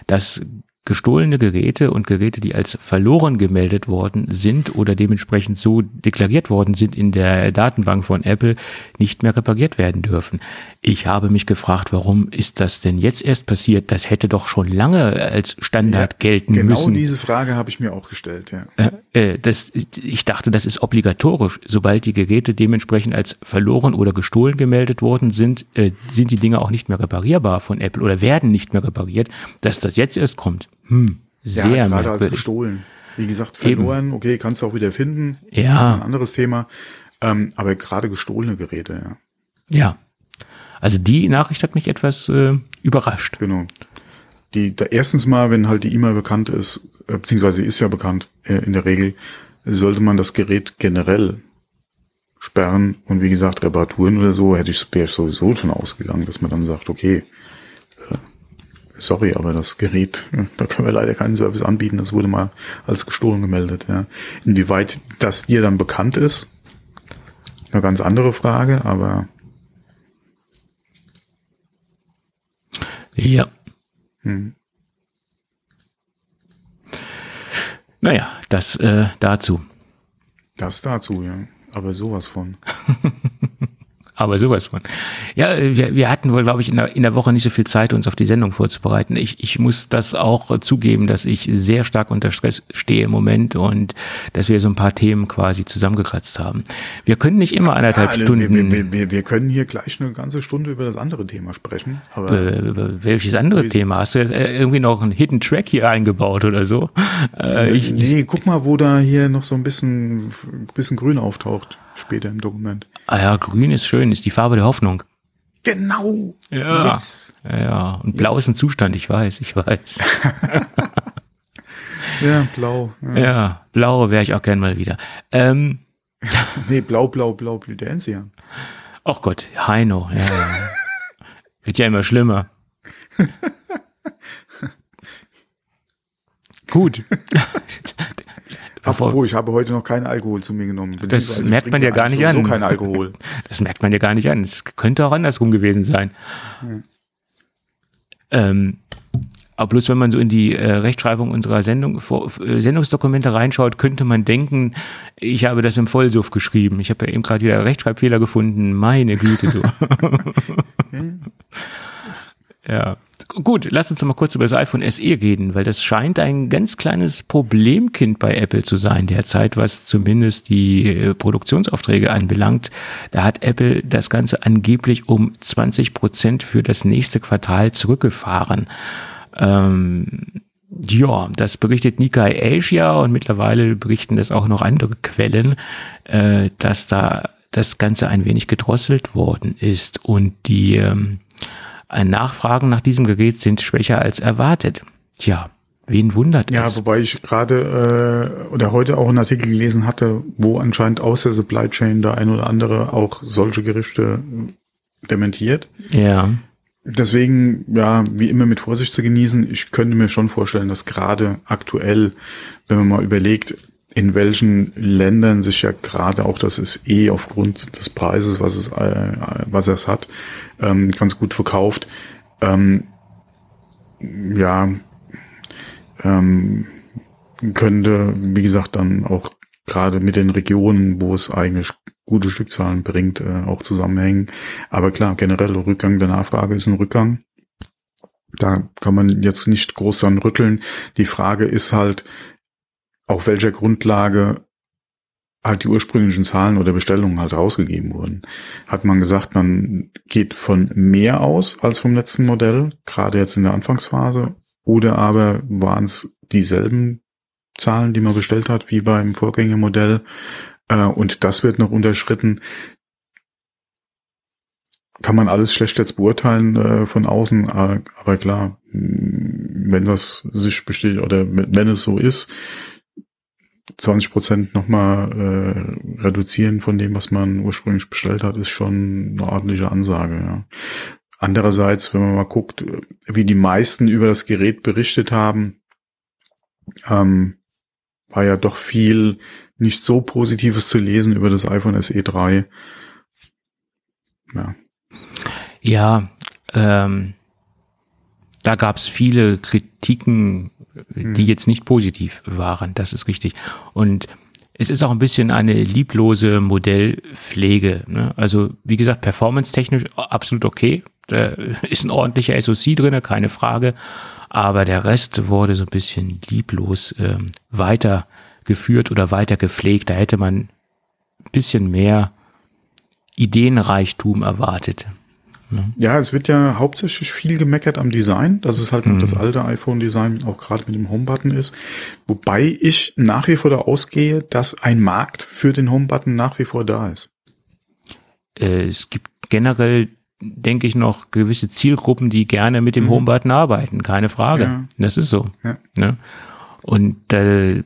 Das gestohlene Geräte und Geräte, die als verloren gemeldet worden sind oder dementsprechend so deklariert worden sind in der Datenbank von Apple, nicht mehr repariert werden dürfen. Ich habe mich gefragt, warum ist das denn jetzt erst passiert? Das hätte doch schon lange als Standard ja, gelten genau müssen. Genau diese Frage habe ich mir auch gestellt, ja. Äh, äh, das, ich dachte, das ist obligatorisch. Sobald die Geräte dementsprechend als verloren oder gestohlen gemeldet worden sind, äh, sind die Dinge auch nicht mehr reparierbar von Apple oder werden nicht mehr repariert. Dass das jetzt erst kommt, hm, sehr ja, gerade merkwürdig. als gestohlen. Wie gesagt, verloren, Eben. okay, kannst du auch wieder finden. Ja. Ein anderes Thema. Ähm, aber gerade gestohlene Geräte, ja. Ja. Also die Nachricht hat mich etwas äh, überrascht. Genau. Die, da erstens mal, wenn halt die E-Mail bekannt ist, äh, beziehungsweise ist ja bekannt äh, in der Regel, sollte man das Gerät generell sperren und wie gesagt Reparaturen oder so hätte ich, wäre ich sowieso schon ausgegangen, dass man dann sagt, okay, sorry, aber das Gerät, da können wir leider keinen Service anbieten, das wurde mal als gestohlen gemeldet. Ja. Inwieweit das dir dann bekannt ist, eine ganz andere Frage, aber ja. Hm. Naja, das äh, dazu. Das dazu, ja. Aber sowas von. Aber sowas von. Ja, wir, wir hatten wohl, glaube ich, in der, in der Woche nicht so viel Zeit, uns auf die Sendung vorzubereiten. Ich, ich muss das auch zugeben, dass ich sehr stark unter Stress stehe im Moment und dass wir so ein paar Themen quasi zusammengekratzt haben. Wir können nicht immer anderthalb ja, Stunden. Wir, wir, wir, wir, können hier gleich eine ganze Stunde über das andere Thema sprechen. Aber äh, welches andere Thema? Hast du irgendwie noch einen Hidden Track hier eingebaut oder so? Äh, ich, nee, guck mal, wo da hier noch so ein bisschen, bisschen grün auftaucht später im Dokument. Ah ja, grün ist schön, ist die Farbe der Hoffnung. Genau. Ja. Yes. Ja, und blau yes. ist ein Zustand, ich weiß, ich weiß. ja, blau. Ja, ja blau wäre ich auch gern mal wieder. Ähm, nee, blau, blau, blau blüht der Enzian. Ach Gott, Heino, ja, ja. Wird ja immer schlimmer. Gut. Apropos, ich habe heute noch keinen Alkohol zu mir genommen. Das merkt man ja gar nicht an. kein Alkohol. Das merkt man ja gar nicht an. Es könnte auch andersrum gewesen sein. Hm. Ähm, aber bloß wenn man so in die äh, Rechtschreibung unserer Sendung, vor, äh, Sendungsdokumente reinschaut, könnte man denken, ich habe das im Vollsuff geschrieben. Ich habe ja eben gerade wieder Rechtschreibfehler gefunden. Meine Güte, du. ja. Gut, lass uns mal kurz über das iPhone SE reden, weil das scheint ein ganz kleines Problemkind bei Apple zu sein derzeit, was zumindest die äh, Produktionsaufträge anbelangt. Da hat Apple das Ganze angeblich um 20 Prozent für das nächste Quartal zurückgefahren. Ähm, ja, das berichtet Nikkei Asia und mittlerweile berichten das auch noch andere Quellen, äh, dass da das Ganze ein wenig gedrosselt worden ist und die ähm, Nachfragen nach diesem Gerät sind schwächer als erwartet. Tja, wen wundert ja, es? Ja, wobei ich gerade äh, oder heute auch einen Artikel gelesen hatte, wo anscheinend aus der Supply Chain der ein oder andere auch solche Gerüchte dementiert. Ja. Deswegen, ja, wie immer mit Vorsicht zu genießen. Ich könnte mir schon vorstellen, dass gerade aktuell, wenn man mal überlegt, in welchen Ländern sich ja gerade auch das ist eh aufgrund des Preises, was es, äh, was es hat, ähm, ganz gut verkauft. Ähm, ja, ähm, könnte, wie gesagt, dann auch gerade mit den Regionen, wo es eigentlich gute Stückzahlen bringt, äh, auch zusammenhängen. Aber klar, generell Rückgang der Nachfrage ist ein Rückgang. Da kann man jetzt nicht groß dran rütteln. Die Frage ist halt, auf welcher Grundlage halt die ursprünglichen Zahlen oder Bestellungen halt rausgegeben wurden. Hat man gesagt, man geht von mehr aus als vom letzten Modell, gerade jetzt in der Anfangsphase, oder aber waren es dieselben Zahlen, die man bestellt hat, wie beim Vorgängermodell, äh, und das wird noch unterschritten. Kann man alles schlecht jetzt beurteilen äh, von außen, aber klar, wenn das sich besteht oder wenn es so ist, 20 Prozent nochmal äh, reduzieren von dem, was man ursprünglich bestellt hat, ist schon eine ordentliche Ansage. Ja. Andererseits, wenn man mal guckt, wie die meisten über das Gerät berichtet haben, ähm, war ja doch viel nicht so Positives zu lesen über das iPhone SE 3. Ja, ja ähm, da gab es viele Kritiken die jetzt nicht positiv waren. Das ist richtig. Und es ist auch ein bisschen eine lieblose Modellpflege. Ne? Also wie gesagt, performance-technisch absolut okay. Da ist ein ordentlicher SoC drinne, keine Frage. Aber der Rest wurde so ein bisschen lieblos ähm, weitergeführt oder weiter gepflegt. Da hätte man ein bisschen mehr Ideenreichtum erwartet. Ne? Ja, es wird ja hauptsächlich viel gemeckert am Design, dass es halt mhm. das alte iPhone-Design auch gerade mit dem Home-Button ist. Wobei ich nach wie vor da ausgehe, dass ein Markt für den Home-Button nach wie vor da ist. Äh, es gibt generell, denke ich, noch gewisse Zielgruppen, die gerne mit dem mhm. Home-Button arbeiten, keine Frage. Ja. Das ist so. Ja. Ne? Und äh,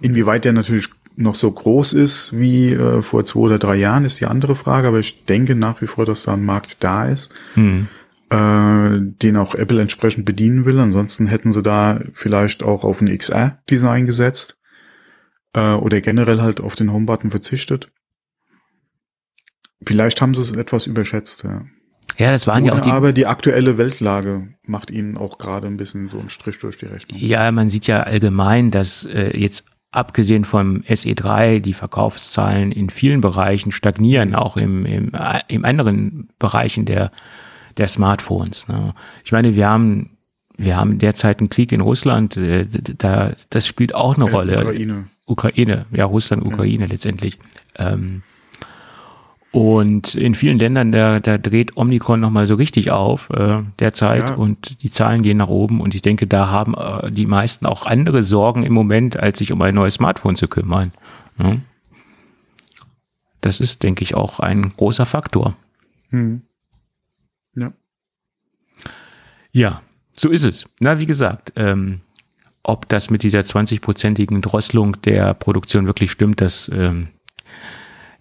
inwieweit der natürlich noch so groß ist wie äh, vor zwei oder drei Jahren, ist die andere Frage. Aber ich denke nach wie vor, dass da ein Markt da ist, hm. äh, den auch Apple entsprechend bedienen will. Ansonsten hätten sie da vielleicht auch auf ein XR-Design gesetzt äh, oder generell halt auf den Homebutton verzichtet. Vielleicht haben sie es etwas überschätzt. Ja. Ja, das waren Oder ja auch die. Aber die aktuelle Weltlage macht ihnen auch gerade ein bisschen so einen Strich durch die Rechnung. Ja, man sieht ja allgemein, dass äh, jetzt abgesehen vom SE3, die Verkaufszahlen in vielen Bereichen stagnieren, auch im, im, im anderen Bereichen der, der Smartphones. Ne? Ich meine, wir haben, wir haben derzeit einen Krieg in Russland, äh, da, das spielt auch eine äh, Rolle. Ukraine. Ukraine, ja, Russland, Ukraine ja. letztendlich. Ähm, und in vielen Ländern, da, da dreht Omnicron nochmal so richtig auf äh, derzeit ja. und die Zahlen gehen nach oben. Und ich denke, da haben äh, die meisten auch andere Sorgen im Moment, als sich um ein neues Smartphone zu kümmern. Ja. Das ist, denke ich, auch ein großer Faktor. Hm. Ja. Ja, so ist es. Na, wie gesagt, ähm, ob das mit dieser 20-prozentigen Drosselung der Produktion wirklich stimmt, das ähm,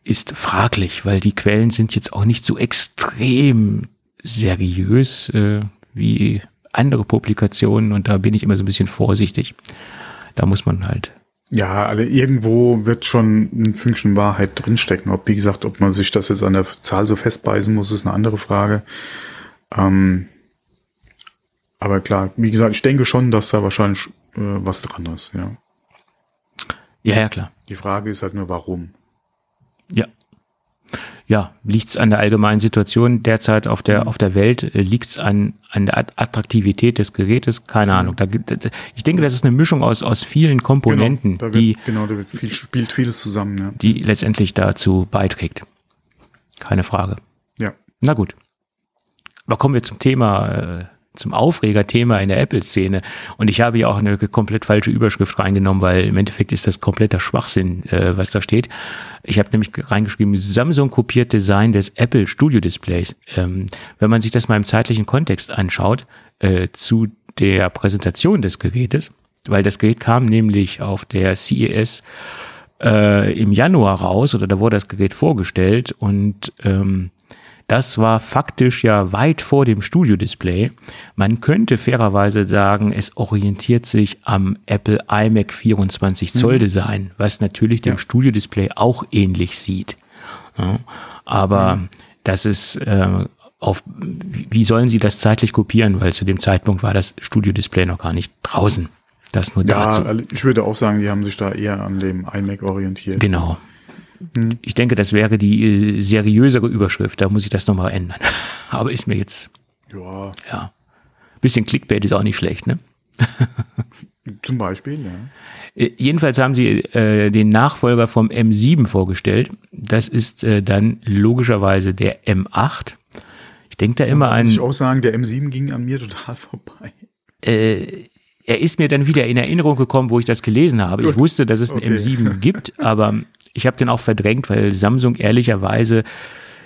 ist fraglich, weil die Quellen sind jetzt auch nicht so extrem seriös äh, wie andere Publikationen und da bin ich immer so ein bisschen vorsichtig. Da muss man halt. Ja, alle irgendwo wird schon ein Fünkchen Wahrheit drinstecken. Ob, wie gesagt, ob man sich das jetzt an der Zahl so festbeißen muss, ist eine andere Frage. Ähm, aber klar, wie gesagt, ich denke schon, dass da wahrscheinlich äh, was dran ist, ja. Ja, ja, klar. Die Frage ist halt nur, warum. Ja. Ja, liegt's an der allgemeinen Situation derzeit auf der, mhm. auf der Welt? Äh, liegt's an, an der Attraktivität des Gerätes? Keine Ahnung. Da gibt, ich denke, das ist eine Mischung aus, aus vielen Komponenten, genau, da wird, die, genau, da viel, spielt vieles zusammen, ja. die letztendlich dazu beiträgt. Keine Frage. Ja. Na gut. Aber kommen wir zum Thema äh, zum Aufregerthema in der Apple-Szene. Und ich habe ja auch eine komplett falsche Überschrift reingenommen, weil im Endeffekt ist das kompletter Schwachsinn, äh, was da steht. Ich habe nämlich reingeschrieben, Samsung kopiert Design des Apple Studio Displays. Ähm, wenn man sich das mal im zeitlichen Kontext anschaut, äh, zu der Präsentation des Gerätes, weil das Gerät kam nämlich auf der CES äh, im Januar raus oder da wurde das Gerät vorgestellt und ähm, das war faktisch ja weit vor dem Studio-Display. Man könnte fairerweise sagen, es orientiert sich am Apple iMac 24 Zoll mhm. Design, was natürlich dem ja. Studio-Display auch ähnlich sieht. Ja, aber mhm. das ist äh, auf, wie sollen sie das zeitlich kopieren? Weil zu dem Zeitpunkt war das Studio-Display noch gar nicht draußen. Das nur ja, dazu. Ich würde auch sagen, die haben sich da eher an dem iMac orientiert. Genau. Hm. Ich denke, das wäre die äh, seriösere Überschrift. Da muss ich das nochmal ändern. Aber ist mir jetzt. Ja. Ja. Bisschen Clickbait ist auch nicht schlecht, ne? Zum Beispiel, ja. Äh, jedenfalls haben sie äh, den Nachfolger vom M7 vorgestellt. Das ist äh, dann logischerweise der M8. Ich denke da immer an. Muss ich auch sagen, der M7 ging an mir total vorbei. Äh, er ist mir dann wieder in Erinnerung gekommen, wo ich das gelesen habe. Ich wusste, dass es einen okay. M7 gibt, aber ich habe den auch verdrängt, weil Samsung ehrlicherweise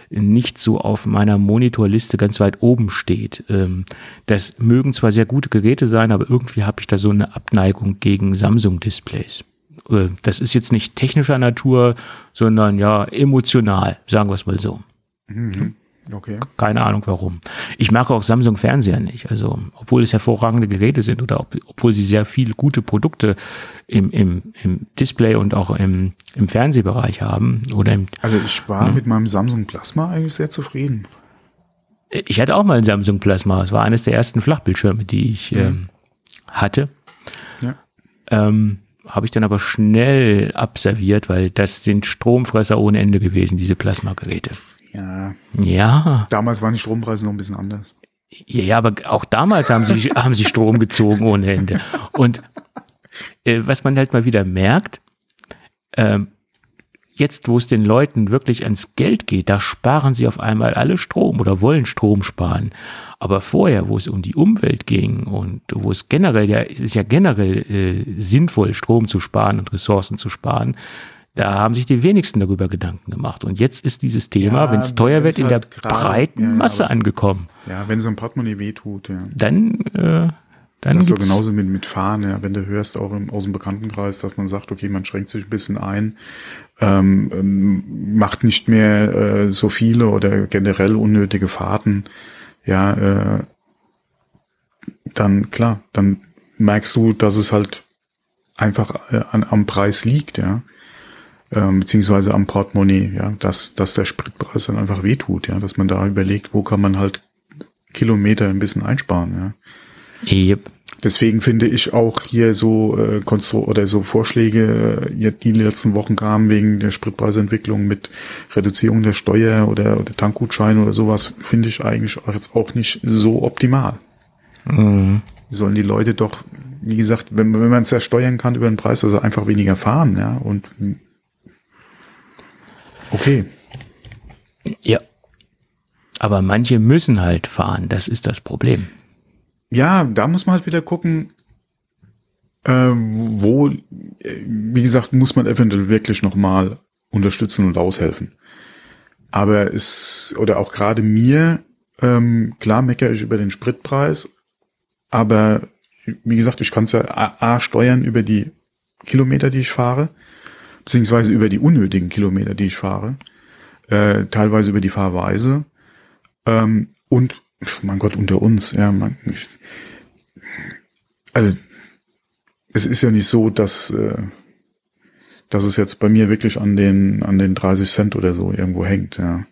nicht so auf meiner Monitorliste ganz weit oben steht. Ähm, das mögen zwar sehr gute Geräte sein, aber irgendwie habe ich da so eine Abneigung gegen Samsung-Displays. Äh, das ist jetzt nicht technischer Natur, sondern ja emotional, sagen wir es mal so. Mhm. Okay. Keine Ahnung warum. Ich mag auch Samsung Fernseher nicht. Also, obwohl es hervorragende Geräte sind oder ob, obwohl sie sehr viele gute Produkte im, im, im Display und auch im, im Fernsehbereich haben oder im, Also, ich war hm. mit meinem Samsung Plasma eigentlich sehr zufrieden. Ich hatte auch mal ein Samsung Plasma. Es war eines der ersten Flachbildschirme, die ich mhm. ähm, hatte. Ja. Ähm, habe ich dann aber schnell abserviert, weil das sind Stromfresser ohne Ende gewesen, diese Plasmageräte. Ja. Ja. Damals waren die Strompreise noch ein bisschen anders. Ja, ja aber auch damals haben sie, haben sie Strom gezogen ohne Ende. Und äh, was man halt mal wieder merkt, ähm, jetzt, wo es den Leuten wirklich ans Geld geht, da sparen sie auf einmal alle Strom oder wollen Strom sparen. Aber vorher, wo es um die Umwelt ging und wo es generell ja, ist ja generell äh, sinnvoll, Strom zu sparen und Ressourcen zu sparen, da haben sich die wenigsten darüber Gedanken gemacht. Und jetzt ist dieses Thema, ja, wenn es teuer wird, in halt der grad, breiten ja, Masse aber, angekommen. Ja, wenn so ein Portemonnaie wehtut, ja. Dann, äh, dann das ist doch genauso mit, mit Fahren, ja. Wenn du hörst, auch im, aus dem Bekanntenkreis, dass man sagt, okay, man schränkt sich ein bisschen ein, ähm, ähm, macht nicht mehr äh, so viele oder generell unnötige Fahrten, ja, äh, dann klar, dann merkst du, dass es halt einfach äh, an, am Preis liegt, ja ähm, beziehungsweise am Portemonnaie, ja, dass, dass der Spritpreis dann einfach wehtut, ja, dass man da überlegt, wo kann man halt Kilometer ein bisschen einsparen, ja. Yep. deswegen finde ich auch hier so äh, Konstru oder so Vorschläge, äh, die in den letzten Wochen kamen wegen der Spritpreisentwicklung mit Reduzierung der Steuer oder, oder Tankgutscheine oder sowas, finde ich eigentlich auch jetzt auch nicht so optimal. Mhm. Sollen die Leute doch, wie gesagt, wenn, wenn man es ja steuern kann über den Preis, also einfach weniger fahren, ja, und okay. Ja. Aber manche müssen halt fahren, das ist das Problem. Ja, da muss man halt wieder gucken, äh, wo, äh, wie gesagt, muss man eventuell wirklich nochmal unterstützen und aushelfen. Aber es, oder auch gerade mir, ähm, klar meckere ich über den Spritpreis, aber wie gesagt, ich kann es ja A, A steuern über die Kilometer, die ich fahre, beziehungsweise über die unnötigen Kilometer, die ich fahre, äh, teilweise über die Fahrweise ähm, und mein Gott, unter uns, ja, man, ich, also es ist ja nicht so, dass, äh, dass es jetzt bei mir wirklich an den, an den 30 Cent oder so irgendwo hängt, ja.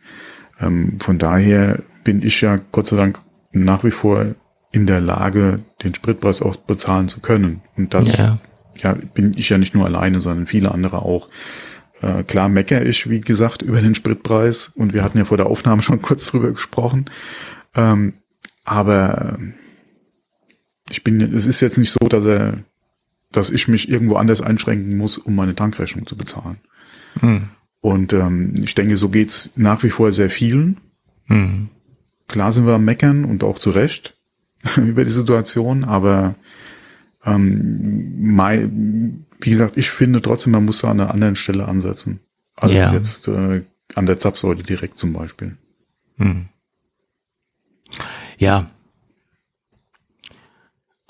Ähm, von daher bin ich ja Gott sei Dank nach wie vor in der Lage, den Spritpreis auch bezahlen zu können. Und das ja. Ja bin ich ja nicht nur alleine, sondern viele andere auch. Äh, klar meckere ich, wie gesagt, über den Spritpreis und wir hatten ja vor der Aufnahme schon kurz drüber gesprochen. Ähm, aber ich bin, es ist jetzt nicht so, dass er, dass ich mich irgendwo anders einschränken muss, um meine Tankrechnung zu bezahlen. Mhm. Und ähm, ich denke, so geht's nach wie vor sehr vielen. Mhm. Klar sind wir am Meckern und auch zu Recht über die Situation, aber ähm, mein, wie gesagt, ich finde trotzdem, man muss da an einer anderen Stelle ansetzen, als ja. jetzt äh, an der Zapfsäule direkt zum Beispiel. Mhm. Ja.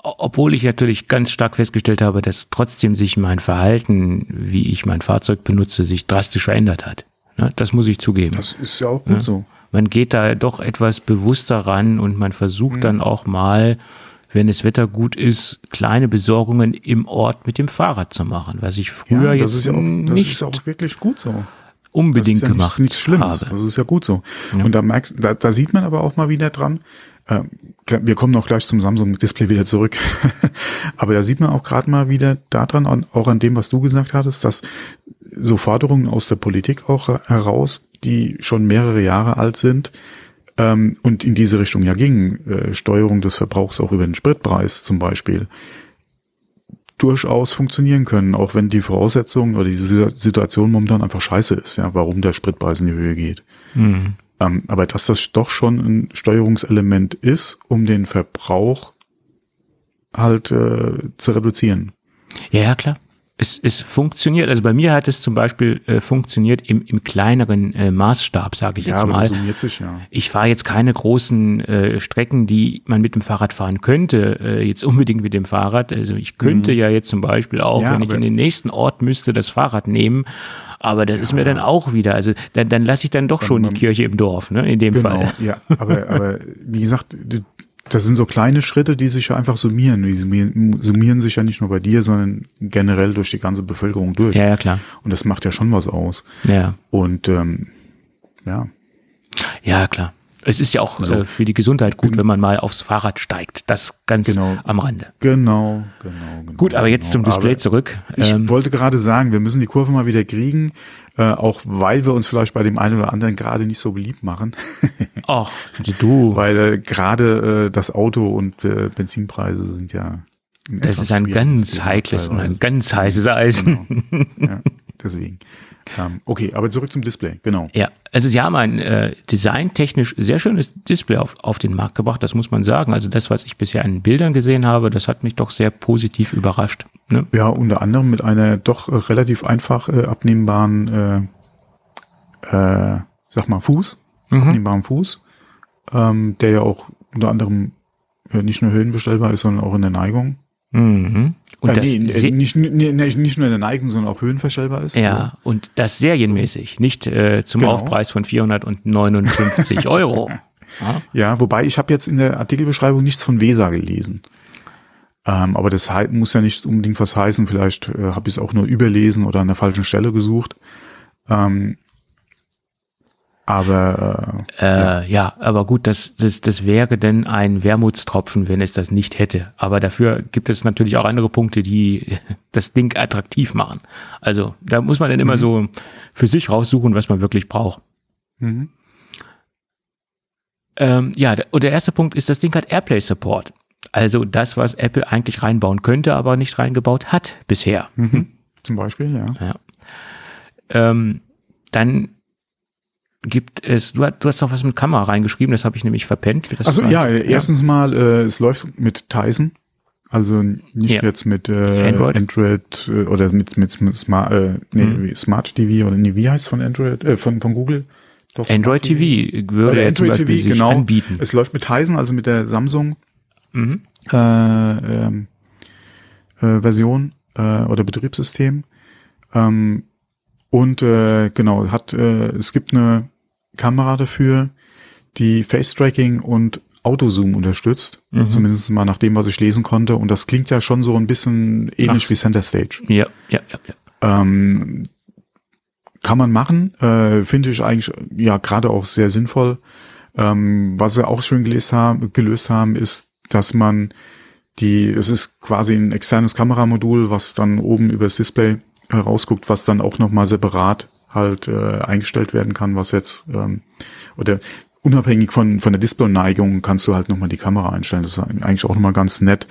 Obwohl ich natürlich ganz stark festgestellt habe, dass trotzdem sich mein Verhalten, wie ich mein Fahrzeug benutze, sich drastisch verändert hat. Ne, das muss ich zugeben. Das ist ja auch gut ja. so. Man geht da doch etwas bewusster ran und man versucht mhm. dann auch mal, wenn das Wetter gut ist, kleine Besorgungen im Ort mit dem Fahrrad zu machen, was ich früher ja, jetzt ja auch, nicht. Das ist auch wirklich gut so unbedingt das ist ja gemacht nichts, nichts Schlimmes. habe. Das ist ja gut so. Ja. Und da merkst, da, da sieht man aber auch mal wieder dran, äh, wir kommen noch gleich zum Samsung-Display wieder zurück. Aber da sieht man auch gerade mal wieder daran, auch an dem, was du gesagt hattest, dass so Forderungen aus der Politik auch heraus, die schon mehrere Jahre alt sind ähm, und in diese Richtung ja gingen, äh, Steuerung des Verbrauchs auch über den Spritpreis zum Beispiel, durchaus funktionieren können, auch wenn die Voraussetzungen oder die Situation momentan einfach scheiße ist, ja, warum der Spritpreis in die Höhe geht. Mhm. Ähm, aber dass das doch schon ein Steuerungselement ist, um den Verbrauch halt äh, zu reduzieren. Ja, ja, klar. Es, es funktioniert, also bei mir hat es zum Beispiel äh, funktioniert im, im kleineren äh, Maßstab, sage ich ja, jetzt mal. Sich, ja. Ich fahre jetzt keine großen äh, Strecken, die man mit dem Fahrrad fahren könnte, äh, jetzt unbedingt mit dem Fahrrad. Also ich könnte mhm. ja jetzt zum Beispiel auch, ja, wenn ich in den nächsten Ort müsste, das Fahrrad nehmen aber das ja. ist mir dann auch wieder, also dann, dann lasse ich dann doch schon die Kirche im Dorf, ne, in dem genau, Fall. Ja, aber, aber wie gesagt, das sind so kleine Schritte, die sich ja einfach summieren. Die summieren, summieren sich ja nicht nur bei dir, sondern generell durch die ganze Bevölkerung durch. Ja, ja, klar. Und das macht ja schon was aus. Ja. Und ähm, ja. Ja, klar es ist ja auch so. äh, für die Gesundheit gut, wenn man mal aufs Fahrrad steigt. Das ganz genau. am Rande. Genau, genau. genau gut, aber jetzt genau. zum Display aber zurück. Ich ähm, wollte gerade sagen, wir müssen die Kurve mal wieder kriegen, äh, auch weil wir uns vielleicht bei dem einen oder anderen gerade nicht so beliebt machen. Ach, du. Weil äh, gerade äh, das Auto und äh, Benzinpreise sind ja. Das ist ein ganz heikles und ein ganz heißes Eisen. Genau. Ja, deswegen. Okay, aber zurück zum Display, genau. Ja, also sie haben ein äh, designtechnisch sehr schönes Display auf, auf den Markt gebracht, das muss man sagen. Also das, was ich bisher in Bildern gesehen habe, das hat mich doch sehr positiv überrascht. Ne? Ja, unter anderem mit einer doch äh, relativ einfach äh, abnehmbaren, äh, äh, sag mal, Fuß, mhm. abnehmbaren Fuß, ähm, der ja auch unter anderem äh, nicht nur höhenbestellbar ist, sondern auch in der Neigung. Mhm. Und äh, das nee, nicht, nee, nicht nur in der Neigung, sondern auch höhenverstellbar ist. Ja, oder? und das serienmäßig, nicht äh, zum genau. Aufpreis von 459 Euro. Ja. ja, wobei ich habe jetzt in der Artikelbeschreibung nichts von Weser gelesen. Ähm, aber das muss ja nicht unbedingt was heißen. Vielleicht äh, habe ich es auch nur überlesen oder an der falschen Stelle gesucht. Ähm, Aber äh, äh, ja, aber gut, das, das, das wäre denn ein Wermutstropfen, wenn es das nicht hätte. Aber dafür gibt es natürlich auch andere Punkte, die das Ding attraktiv machen. Also da muss man dann immer mhm. so für sich raussuchen, was man wirklich braucht. Mhm. Ähm, ja, und der erste Punkt ist, das Ding hat Airplay Support. Also das, was Apple eigentlich reinbauen könnte, aber nicht reingebaut hat bisher. Mhm. Zum Beispiel, ja. ja. Ähm, dann gibt es, du, du hast noch was mit Kamera reingeschrieben, das habe ich nämlich verpennt. Also ja, ja, erstens mal, äh, es läuft mit Tizen, also nicht ja. jetzt mit äh, Android, Android äh, oder mit, mit, mit Smart, äh, nee, mhm. Smart TV oder nee, wie heißt von Android, äh, von, von Google? Doch, Android TV, TV würde äh, Android TV, genau. anbieten. Es läuft mit Tizen, also mit der Samsung mhm. äh, ähm, äh, Version äh, oder Betriebssystem. Ähm, und äh, genau, hat äh, es gibt eine Kamera dafür, die Face Tracking und Autozoom unterstützt. Mhm. Zumindest mal nach dem, was ich lesen konnte. Und das klingt ja schon so ein bisschen ähnlich Ach. wie Center Stage. Ja, ja, ja. ja. Ähm, kann man machen, äh, finde ich eigentlich ja gerade auch sehr sinnvoll. Ähm, was sie auch schön gelöst haben, gelöst haben, ist, dass man die, es ist quasi ein externes Kameramodul, was dann oben übers Display herausguckt, was dann auch nochmal separat halt äh, eingestellt werden kann, was jetzt ähm, oder unabhängig von von der Display-Neigung kannst du halt nochmal die Kamera einstellen. Das ist eigentlich auch nochmal ganz nett.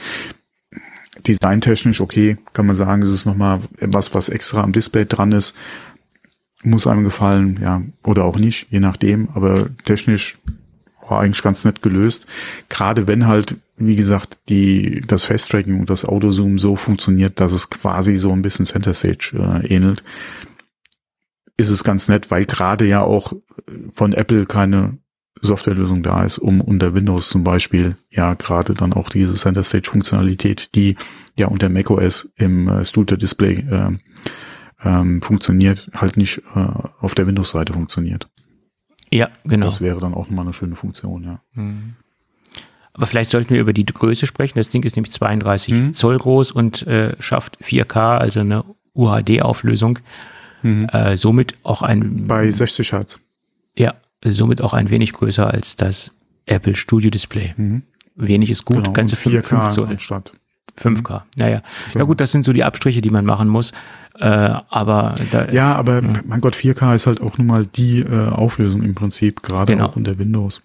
Designtechnisch okay, kann man sagen, es ist nochmal was, was extra am Display dran ist. Muss einem gefallen, ja, oder auch nicht, je nachdem, aber technisch war eigentlich ganz nett gelöst. Gerade wenn halt, wie gesagt, die, das Face-Tracking und das Autozoom so funktioniert, dass es quasi so ein bisschen Center Stage äh, ähnelt, ist es ganz nett, weil gerade ja auch von Apple keine Softwarelösung da ist, um unter Windows zum Beispiel ja gerade dann auch diese Center Stage Funktionalität, die ja unter macOS im äh, Studio Display äh, ähm, funktioniert, halt nicht äh, auf der Windows-Seite funktioniert. Ja, genau. Das wäre dann auch nochmal eine schöne Funktion, ja. Mhm. Aber vielleicht sollten wir über die Größe sprechen. Das Ding ist nämlich 32 mhm. Zoll groß und äh, schafft 4K, also eine UHD-Auflösung. Mhm. Äh, somit auch ein. Bei 60 Hertz. Ja, somit auch ein wenig größer als das Apple Studio Display. Mhm. Wenig ist gut, genau, ganze 5, 5 Zoll. Anstatt. 5K. Naja. Ja. ja gut, das sind so die Abstriche, die man machen muss. Äh, aber da, Ja, aber mh. mein Gott, 4K ist halt auch nun mal die äh, Auflösung im Prinzip, gerade genau. auch unter Windows.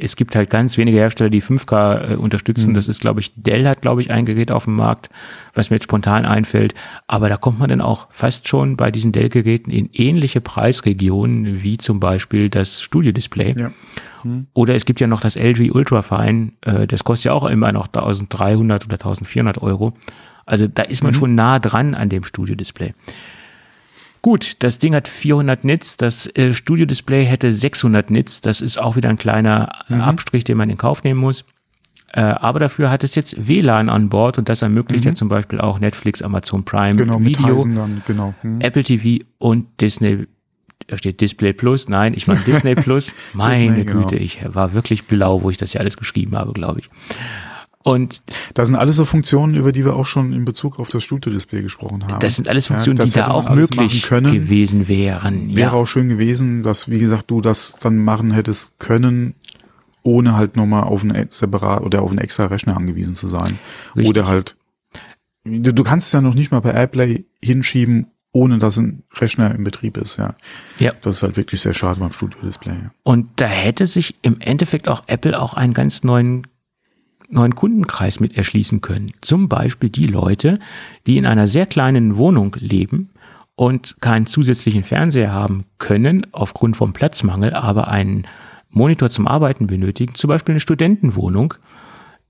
Es gibt halt ganz wenige Hersteller, die 5K äh, unterstützen. Mhm. Das ist, glaube ich, Dell hat, glaube ich, ein Gerät auf dem Markt, was mir jetzt spontan einfällt. Aber da kommt man dann auch fast schon bei diesen Dell-Geräten in ähnliche Preisregionen wie zum Beispiel das Studio-Display. Ja. Mhm. Oder es gibt ja noch das LG Ultrafine, äh, das kostet ja auch immer noch 1300 oder 1400 Euro. Also da ist man mhm. schon nah dran an dem Studio-Display. Gut, das Ding hat 400 Nits, das äh, Studio-Display hätte 600 Nits, das ist auch wieder ein kleiner äh, mhm. Abstrich, den man in Kauf nehmen muss. Äh, aber dafür hat es jetzt WLAN an Bord und das ermöglicht mhm. ja zum Beispiel auch Netflix, Amazon Prime, genau, Video, genau. mhm. Apple TV und Disney. Da steht Display Plus. Nein, ich meine Disney Plus. Meine Disney, Güte, genau. ich war wirklich blau, wo ich das ja alles geschrieben habe, glaube ich. Und das sind alles so Funktionen, über die wir auch schon in Bezug auf das Studio-Display gesprochen haben. Das sind alles Funktionen, ja, die da auch möglich können. gewesen wären. Wäre ja. auch schön gewesen, dass, wie gesagt, du das dann machen hättest können, ohne halt nochmal auf einen separat oder auf einen extra Rechner angewiesen zu sein. Richtig. Oder halt, du, du kannst ja noch nicht mal bei AirPlay hinschieben, ohne dass ein Rechner im Betrieb ist, ja. Ja. Das ist halt wirklich sehr schade beim Studio-Display. Und da hätte sich im Endeffekt auch Apple auch einen ganz neuen neuen Kundenkreis mit erschließen können. Zum Beispiel die Leute, die in einer sehr kleinen Wohnung leben und keinen zusätzlichen Fernseher haben können aufgrund vom Platzmangel, aber einen Monitor zum Arbeiten benötigen, zum Beispiel eine Studentenwohnung.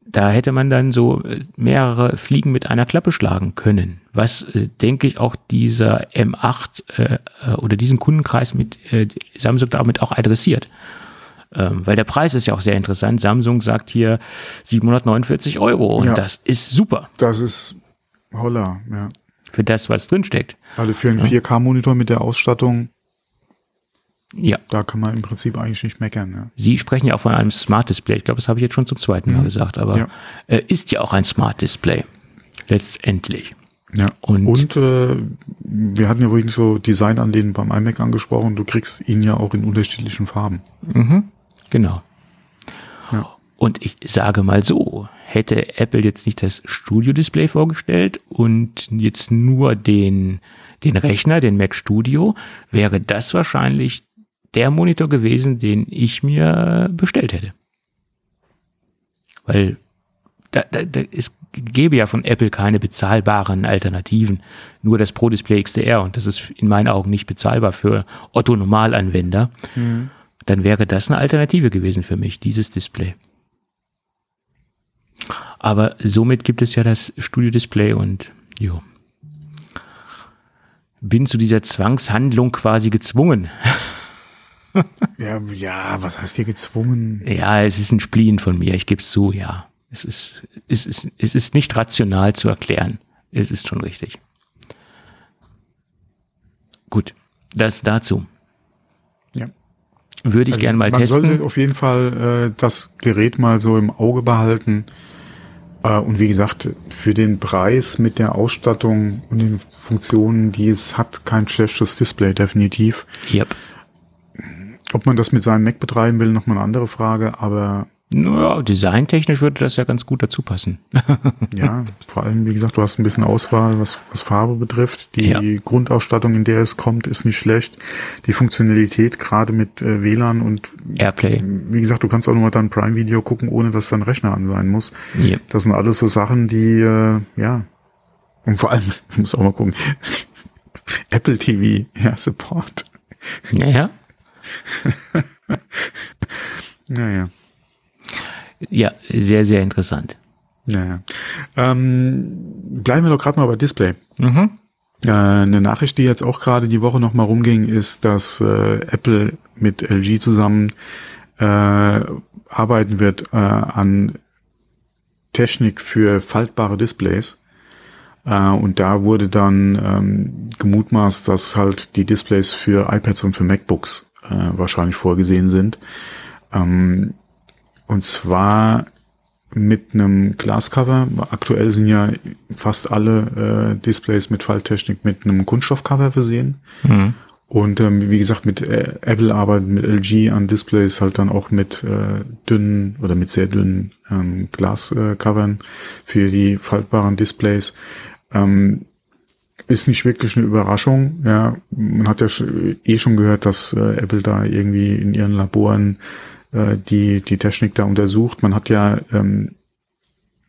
Da hätte man dann so äh, mehrere Fliegen mit einer Klappe schlagen können, was, äh, denke ich, auch dieser M8 äh, oder diesen Kundenkreis mit äh, Samsung damit auch adressiert. Ähm, weil der Preis ist ja auch sehr interessant. Samsung sagt hier 749 Euro und ja, das ist super. Das ist holla, ja. Für das, was drinsteckt. Also für einen ja. 4K-Monitor mit der Ausstattung ja. Da kann man im Prinzip eigentlich nicht meckern. Ja. Sie sprechen ja auch von einem Smart Display. Ich glaube, das habe ich jetzt schon zum zweiten Mal mhm. gesagt, aber ja. Äh, ist ja auch ein Smart Display. Letztendlich. Ja. Und, und äh, wir hatten ja wirklich so Designanlehnen beim iMac angesprochen. Du kriegst ihn ja auch in unterschiedlichen Farben. Mhm, genau. Ja. Und ich sage mal so, hätte Apple jetzt nicht das Studio-Display vorgestellt und jetzt nur den, den Rechner, den Mac Studio, wäre das wahrscheinlich der Monitor gewesen, den ich mir bestellt hätte. Weil da, da, da, es gäbe ja von Apple keine bezahlbaren Alternativen. Nur das Pro Display XDR und das ist in meinen Augen nicht bezahlbar für Otto Normalanwender. Mhm. Dann wäre das eine Alternative gewesen für mich, dieses Display. Aber somit gibt es ja das Studio Display und jo. Bin zu dieser Zwangshandlung quasi gezwungen. ja, ja, was heißt hier gezwungen? Ja, es ist ein Spleen von mir, ich gebe es zu, ja. Es ist, es, ist, es ist nicht rational zu erklären. Es ist schon richtig. Gut, das dazu. Würde ich also gerne mal man testen. Man sollte auf jeden Fall äh, das Gerät mal so im Auge behalten. Äh, und wie gesagt, für den Preis mit der Ausstattung und den Funktionen, die es hat, kein schlechtes Display, definitiv. Yep. Ob man das mit seinem Mac betreiben will, nochmal eine andere Frage, aber naja, designtechnisch würde das ja ganz gut dazu passen. ja, vor allem, wie gesagt, du hast ein bisschen Auswahl, was, was Farbe betrifft. Die ja. Grundausstattung, in der es kommt, ist nicht schlecht. Die Funktionalität, gerade mit äh, WLAN und Airplay. Wie gesagt, du kannst auch nochmal dein Prime-Video gucken, ohne dass dein Rechner an sein muss. Yep. Das sind alles so Sachen, die, äh, ja, und vor allem, ich muss auch mal gucken, Apple TV, ja, Support. Naja. naja. Ja, sehr, sehr interessant. Ja, ähm, bleiben wir doch gerade mal bei Display. Mhm. Äh, eine Nachricht, die jetzt auch gerade die Woche noch mal rumging, ist, dass äh, Apple mit LG zusammen äh, arbeiten wird äh, an Technik für faltbare Displays. Äh, und da wurde dann ähm, gemutmaßt, dass halt die Displays für iPads und für MacBooks äh, wahrscheinlich vorgesehen sind. Ähm, und zwar mit einem Glascover. Aktuell sind ja fast alle äh, Displays mit Falttechnik mit einem Kunststoffcover versehen. Mhm. Und ähm, wie gesagt, mit äh, Apple arbeitet mit LG an Displays halt dann auch mit äh, dünnen oder mit sehr dünnen ähm, Glascovern äh, für die faltbaren Displays. Ähm, ist nicht wirklich eine Überraschung. Ja, man hat ja eh schon gehört, dass äh, Apple da irgendwie in ihren Laboren äh, die die Technik da untersucht. Man hat ja ähm,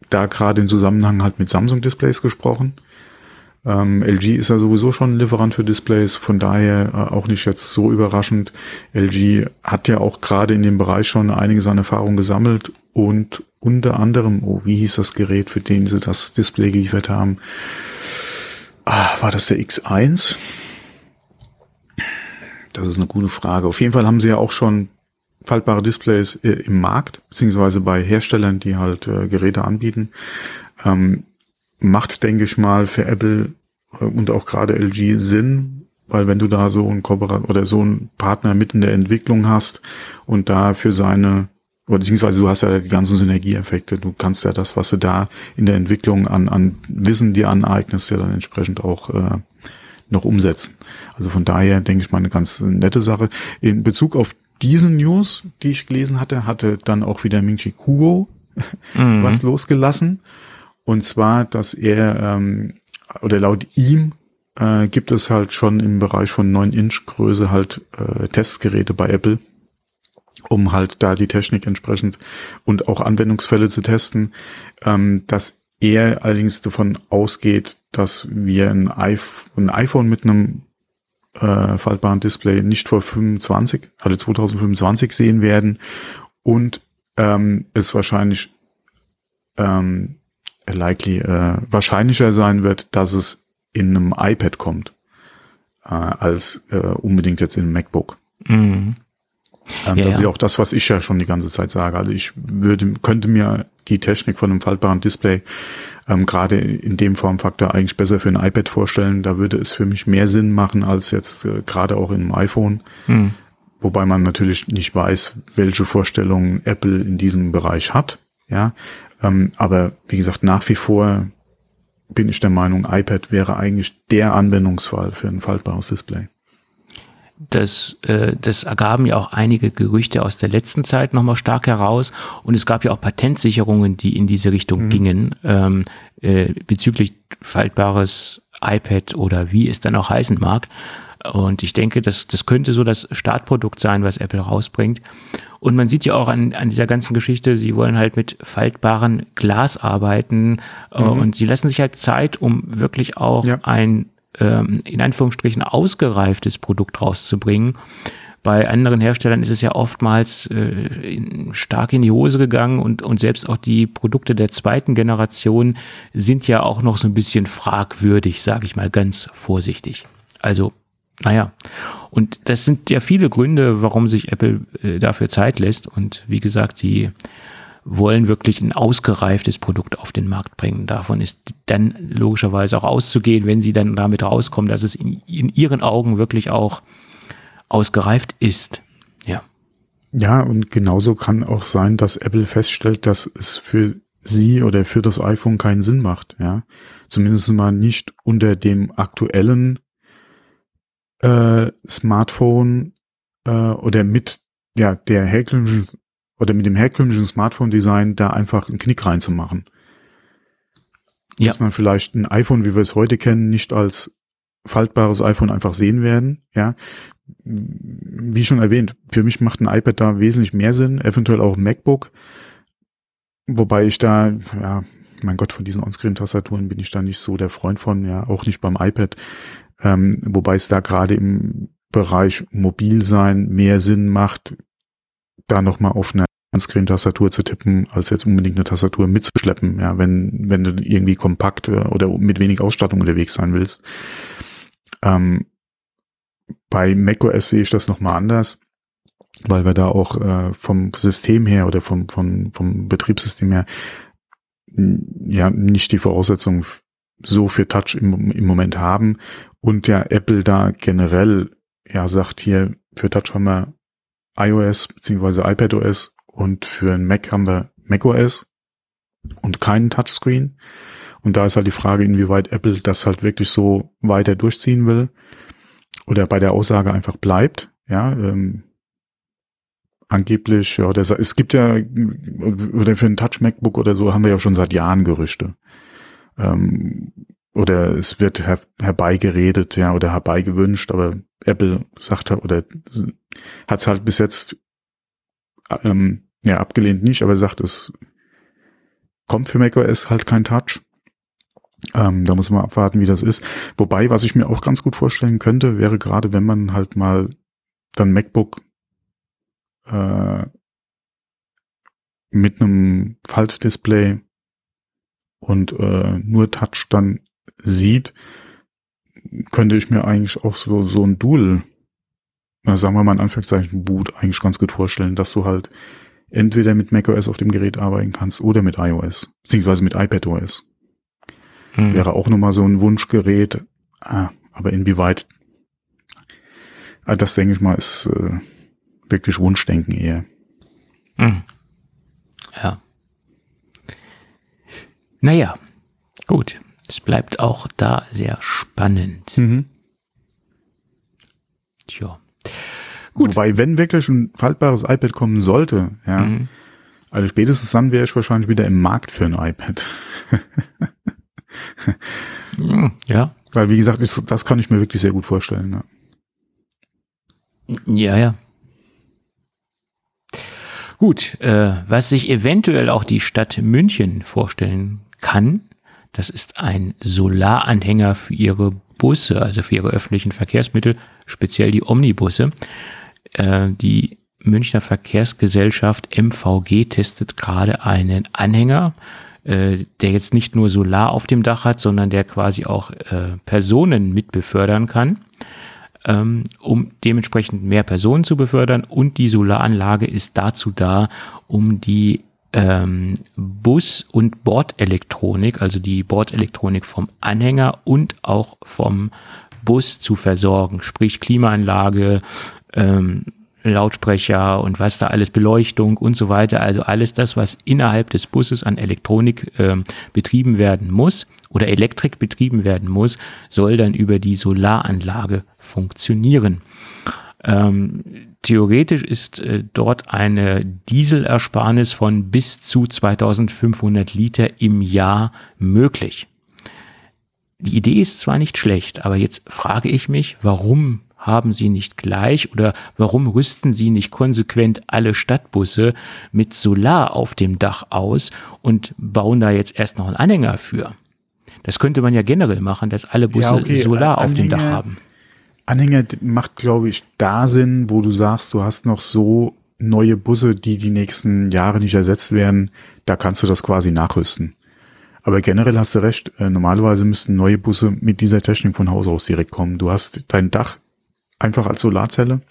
da gerade in Zusammenhang halt mit Samsung Displays gesprochen. Ähm, LG ist ja sowieso schon ein Lieferant für Displays, von daher äh, auch nicht jetzt so überraschend. LG hat ja auch gerade in dem Bereich schon einiges an Erfahrung gesammelt und unter anderem, oh, wie hieß das Gerät, für den sie das Display geliefert haben? Ah, war das der X1? Das ist eine gute Frage. Auf jeden Fall haben sie ja auch schon faltbare Displays äh, im Markt, beziehungsweise bei Herstellern, die halt äh, Geräte anbieten. Ähm, macht, denke ich mal, für Apple äh, und auch gerade LG Sinn, weil wenn du da so ein Kooperat oder so ein Partner mit in der Entwicklung hast und da für seine oder beziehungsweise du hast ja die ganzen Synergieeffekte, du kannst ja das, was du da in der Entwicklung an, an Wissen dir aneignest, ja dann entsprechend auch äh, noch umsetzen. Also von daher denke ich mal eine ganz nette Sache. In Bezug auf diese News, die ich gelesen hatte, hatte dann auch wieder Mingchi Kugo mhm. was losgelassen. Und zwar, dass er, ähm, oder laut ihm, äh, gibt es halt schon im Bereich von 9 Inch Größe halt äh, Testgeräte bei Apple, um halt da die Technik entsprechend und auch Anwendungsfälle zu testen, ähm, dass er allerdings davon ausgeht, dass wir ein iPhone mit einem äh, faltbaren Display nicht vor 25, also 2025 sehen werden und ähm, es wahrscheinlich ähm, likely äh, wahrscheinlicher sein wird, dass es in einem iPad kommt, äh, als äh, unbedingt jetzt in einem MacBook. Mhm. Ähm, ja, das ist ja auch das, was ich ja schon die ganze Zeit sage. Also ich würde, könnte mir die Technik von einem faltbaren Display ähm, gerade in dem Formfaktor eigentlich besser für ein iPad vorstellen. Da würde es für mich mehr Sinn machen als jetzt äh, gerade auch in einem iPhone. Mhm. Wobei man natürlich nicht weiß, welche Vorstellungen Apple in diesem Bereich hat. Ja, ähm, aber wie gesagt, nach wie vor bin ich der Meinung, iPad wäre eigentlich der Anwendungsfall für ein faltbares Display. Das, äh, das ergaben ja auch einige Gerüchte aus der letzten Zeit nochmal stark heraus. Und es gab ja auch Patentsicherungen, die in diese Richtung mhm. gingen, ähm, äh, bezüglich faltbares iPad oder wie es dann auch heißen mag. Und ich denke, das, das könnte so das Startprodukt sein, was Apple rausbringt. Und man sieht ja auch an, an dieser ganzen Geschichte, sie wollen halt mit faltbaren Glas arbeiten äh, mhm. und sie lassen sich halt Zeit, um wirklich auch ja. ein ähm, in Anführungsstrichen ausgereiftes Produkt rauszubringen. Bei anderen Herstellern ist es ja oftmals äh, in, stark in die Hose gegangen und, und selbst auch die Produkte der zweiten Generation sind ja auch noch so ein bisschen fragwürdig, sage ich mal ganz vorsichtig. Also naja, und das sind ja viele Gründe, warum sich Apple äh, dafür Zeit lässt. Und wie gesagt, sie wollen wirklich ein ausgereiftes Produkt auf den Markt bringen. Davon ist dann logischerweise auch auszugehen, wenn sie dann damit rauskommen, dass es in, in ihren Augen wirklich auch ausgereift ist. Ja. Ja, und genauso kann auch sein, dass Apple feststellt, dass es für sie oder für das iPhone keinen Sinn macht. Ja, zumindest mal nicht unter dem aktuellen äh, Smartphone äh, oder mit ja der herkömmlichen oder mit dem herkömmlichen Smartphone-Design da einfach einen Knick reinzumachen. Ja. Dass man vielleicht ein iPhone, wie wir es heute kennen, nicht als faltbares iPhone einfach sehen werden. Ja, wie schon erwähnt, für mich macht ein iPad da wesentlich mehr Sinn, eventuell auch ein MacBook. Wobei ich da, ja, mein Gott, von diesen Onscreen-Tastaturen bin ich da nicht so der Freund von, ja, auch nicht beim iPad. Ähm, wobei es da gerade im Bereich Mobilsein mehr Sinn macht, da nochmal auf eine Screen-Tastatur zu tippen, als jetzt unbedingt eine Tastatur mitzuschleppen, ja, wenn, wenn du irgendwie kompakt äh, oder mit wenig Ausstattung unterwegs sein willst. Ähm, bei macOS sehe ich das nochmal anders, weil wir da auch äh, vom System her oder vom, vom, vom Betriebssystem her ja nicht die Voraussetzungen so für Touch im, im Moment haben und ja Apple da generell ja sagt hier für Touch haben wir iOS beziehungsweise iPadOS und für ein Mac haben wir macOS und keinen Touchscreen. Und da ist halt die Frage, inwieweit Apple das halt wirklich so weiter durchziehen will oder bei der Aussage einfach bleibt. Ja, ähm, angeblich, ja, oder es gibt ja, oder für ein Touch MacBook oder so haben wir ja schon seit Jahren Gerüchte. Ähm, oder es wird her herbeigeredet, ja, oder herbeigewünscht, aber Apple sagt oder hat es halt bis jetzt ähm, ja abgelehnt nicht, aber sagt, es kommt für macOS halt kein Touch. Ähm, da muss man abwarten, wie das ist. Wobei, was ich mir auch ganz gut vorstellen könnte, wäre gerade, wenn man halt mal dann MacBook äh, mit einem Faltdisplay und äh, nur Touch dann sieht, könnte ich mir eigentlich auch so, so ein Dual, na, sagen wir mal in Anführungszeichen Boot eigentlich ganz gut vorstellen, dass du halt entweder mit macOS auf dem Gerät arbeiten kannst oder mit iOS, beziehungsweise mit iPadOS. Hm. Wäre auch nochmal so ein Wunschgerät, ah, aber inwieweit, ah, das denke ich mal, ist äh, wirklich Wunschdenken eher. Hm. Ja. Naja, gut es bleibt auch da sehr spannend. Mhm. Tja. Gut. Wobei, wenn wirklich ein faltbares iPad kommen sollte, ja, mhm. also spätestens dann wäre ich wahrscheinlich wieder im Markt für ein iPad. Ja. Weil, wie gesagt, ich, das kann ich mir wirklich sehr gut vorstellen. Ja, ja. ja. Gut, äh, was sich eventuell auch die Stadt München vorstellen kann, das ist ein Solaranhänger für ihre Busse, also für ihre öffentlichen Verkehrsmittel, speziell die Omnibusse. Äh, die Münchner Verkehrsgesellschaft MVG testet gerade einen Anhänger, äh, der jetzt nicht nur Solar auf dem Dach hat, sondern der quasi auch äh, Personen mit befördern kann, ähm, um dementsprechend mehr Personen zu befördern. Und die Solaranlage ist dazu da, um die ähm, Bus- und Bordelektronik, also die Bordelektronik vom Anhänger und auch vom Bus zu versorgen, sprich Klimaanlage, ähm, Lautsprecher und was da alles, Beleuchtung und so weiter. Also alles das, was innerhalb des Busses an Elektronik ähm, betrieben werden muss oder Elektrik betrieben werden muss, soll dann über die Solaranlage funktionieren. Ähm, theoretisch ist äh, dort eine Dieselersparnis von bis zu 2500 Liter im Jahr möglich. Die Idee ist zwar nicht schlecht, aber jetzt frage ich mich, warum haben Sie nicht gleich oder warum rüsten Sie nicht konsequent alle Stadtbusse mit Solar auf dem Dach aus und bauen da jetzt erst noch einen Anhänger für? Das könnte man ja generell machen, dass alle Busse ja, okay. Solar Anhänger, auf dem Dach haben. Anhänger macht, glaube ich, da Sinn, wo du sagst, du hast noch so neue Busse, die die nächsten Jahre nicht ersetzt werden. Da kannst du das quasi nachrüsten. Aber generell hast du recht. Äh, normalerweise müssten neue Busse mit dieser Technik von Haus aus direkt kommen. Du hast dein Dach einfach als Solarzelle.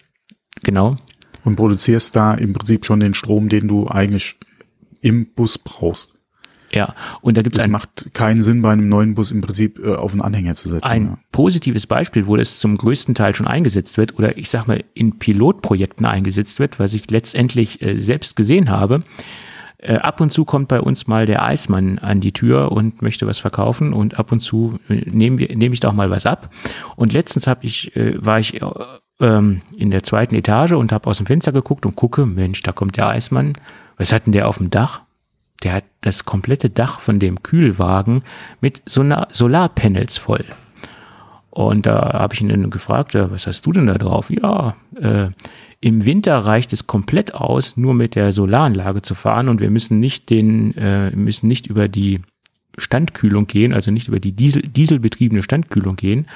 Genau. Und produzierst da im Prinzip schon den Strom, den du eigentlich im Bus brauchst. Ja, und da gibt es. Es macht keinen Sinn, bei einem neuen Bus im Prinzip äh, auf einen Anhänger zu setzen. Ein ja. positives Beispiel, wo das zum größten Teil schon eingesetzt wird oder ich sag mal in Pilotprojekten eingesetzt wird, was ich letztendlich äh, selbst gesehen habe. Äh, ab und zu kommt bei uns mal der Eismann an die Tür und möchte was verkaufen und ab und zu äh, nehme nehm ich da auch mal was ab. Und letztens hab ich, äh, war ich äh, ähm, in der zweiten Etage und habe aus dem Fenster geguckt und gucke, Mensch, da kommt der Eismann. Was hat denn der auf dem Dach? Der hat das komplette Dach von dem Kühlwagen mit Solar Solarpanels voll. Und da habe ich ihn dann gefragt, was hast du denn da drauf? Ja, äh, im Winter reicht es komplett aus, nur mit der Solaranlage zu fahren und wir müssen nicht den, äh, müssen nicht über die Standkühlung gehen, also nicht über die Diesel, dieselbetriebene Standkühlung gehen.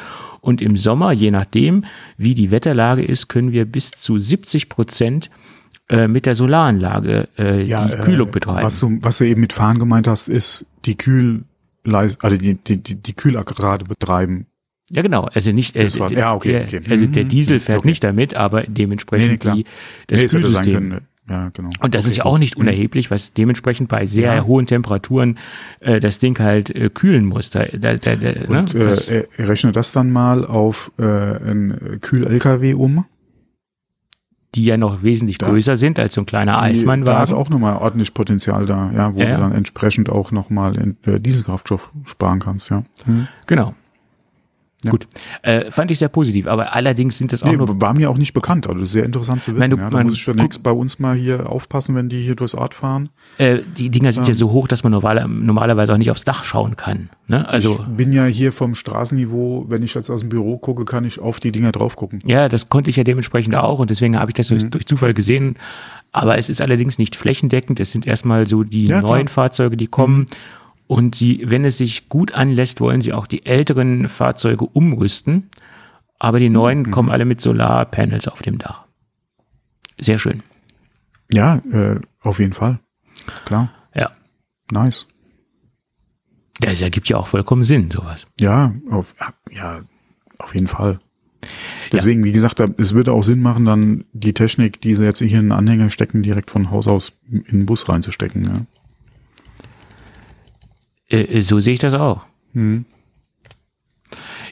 Und im Sommer, je nachdem, wie die Wetterlage ist, können wir bis zu 70 Prozent äh, mit der Solaranlage äh, ja, die Kühlung äh, betreiben. Was du, was du eben mit Fahren gemeint hast, ist die Kühl, also die, die, die, die Kühlaggregate betreiben. Ja, genau. Also nicht, äh, war, ja, okay, okay. also der mhm. Diesel fährt okay. nicht damit, aber dementsprechend nee, nee, die, das nee, Kühlsystem. Ja, genau. Und das okay, ist ja auch nicht mhm. unerheblich, was dementsprechend bei sehr ja. hohen Temperaturen äh, das Ding halt äh, kühlen muss. Da, da, da, da, Und ne? äh, rechne das dann mal auf äh, ein Kühl-LKW um die ja noch wesentlich da, größer sind als so ein kleiner die, Eismannwagen. Da ist auch nochmal ordentlich Potenzial da, ja, wo ja, du dann entsprechend auch nochmal äh, Dieselkraftstoff sparen kannst, ja. Mhm. Genau. Ja. Gut, äh, fand ich sehr positiv, aber allerdings sind das auch nee, nur... War mir auch nicht bekannt, also sehr interessant zu wissen. Du, ja. Da muss ich demnächst bei uns mal hier aufpassen, wenn die hier durchs Ort fahren. Äh, die Dinger sind ja. ja so hoch, dass man normal, normalerweise auch nicht aufs Dach schauen kann. Ne? Also, ich bin ja hier vom Straßenniveau, wenn ich jetzt aus dem Büro gucke, kann ich auf die Dinger drauf gucken. Ja, das konnte ich ja dementsprechend auch und deswegen habe ich das mhm. durch Zufall gesehen. Aber es ist allerdings nicht flächendeckend. Es sind erstmal so die ja, neuen klar. Fahrzeuge, die kommen. Mhm und sie, wenn es sich gut anlässt, wollen sie auch die älteren Fahrzeuge umrüsten. Aber die neuen mhm. kommen alle mit Solarpanels auf dem Dach. Sehr schön. Ja, äh, auf jeden Fall. Klar. Ja. Nice. Das ergibt ja auch vollkommen Sinn, sowas. Ja, auf, ja, auf jeden Fall. Deswegen, ja. wie gesagt, es würde auch Sinn machen, dann die Technik, die sie jetzt hier in den Anhänger stecken, direkt von Haus aus in den Bus reinzustecken. Ja. Äh, so sehe ich das auch. Mhm.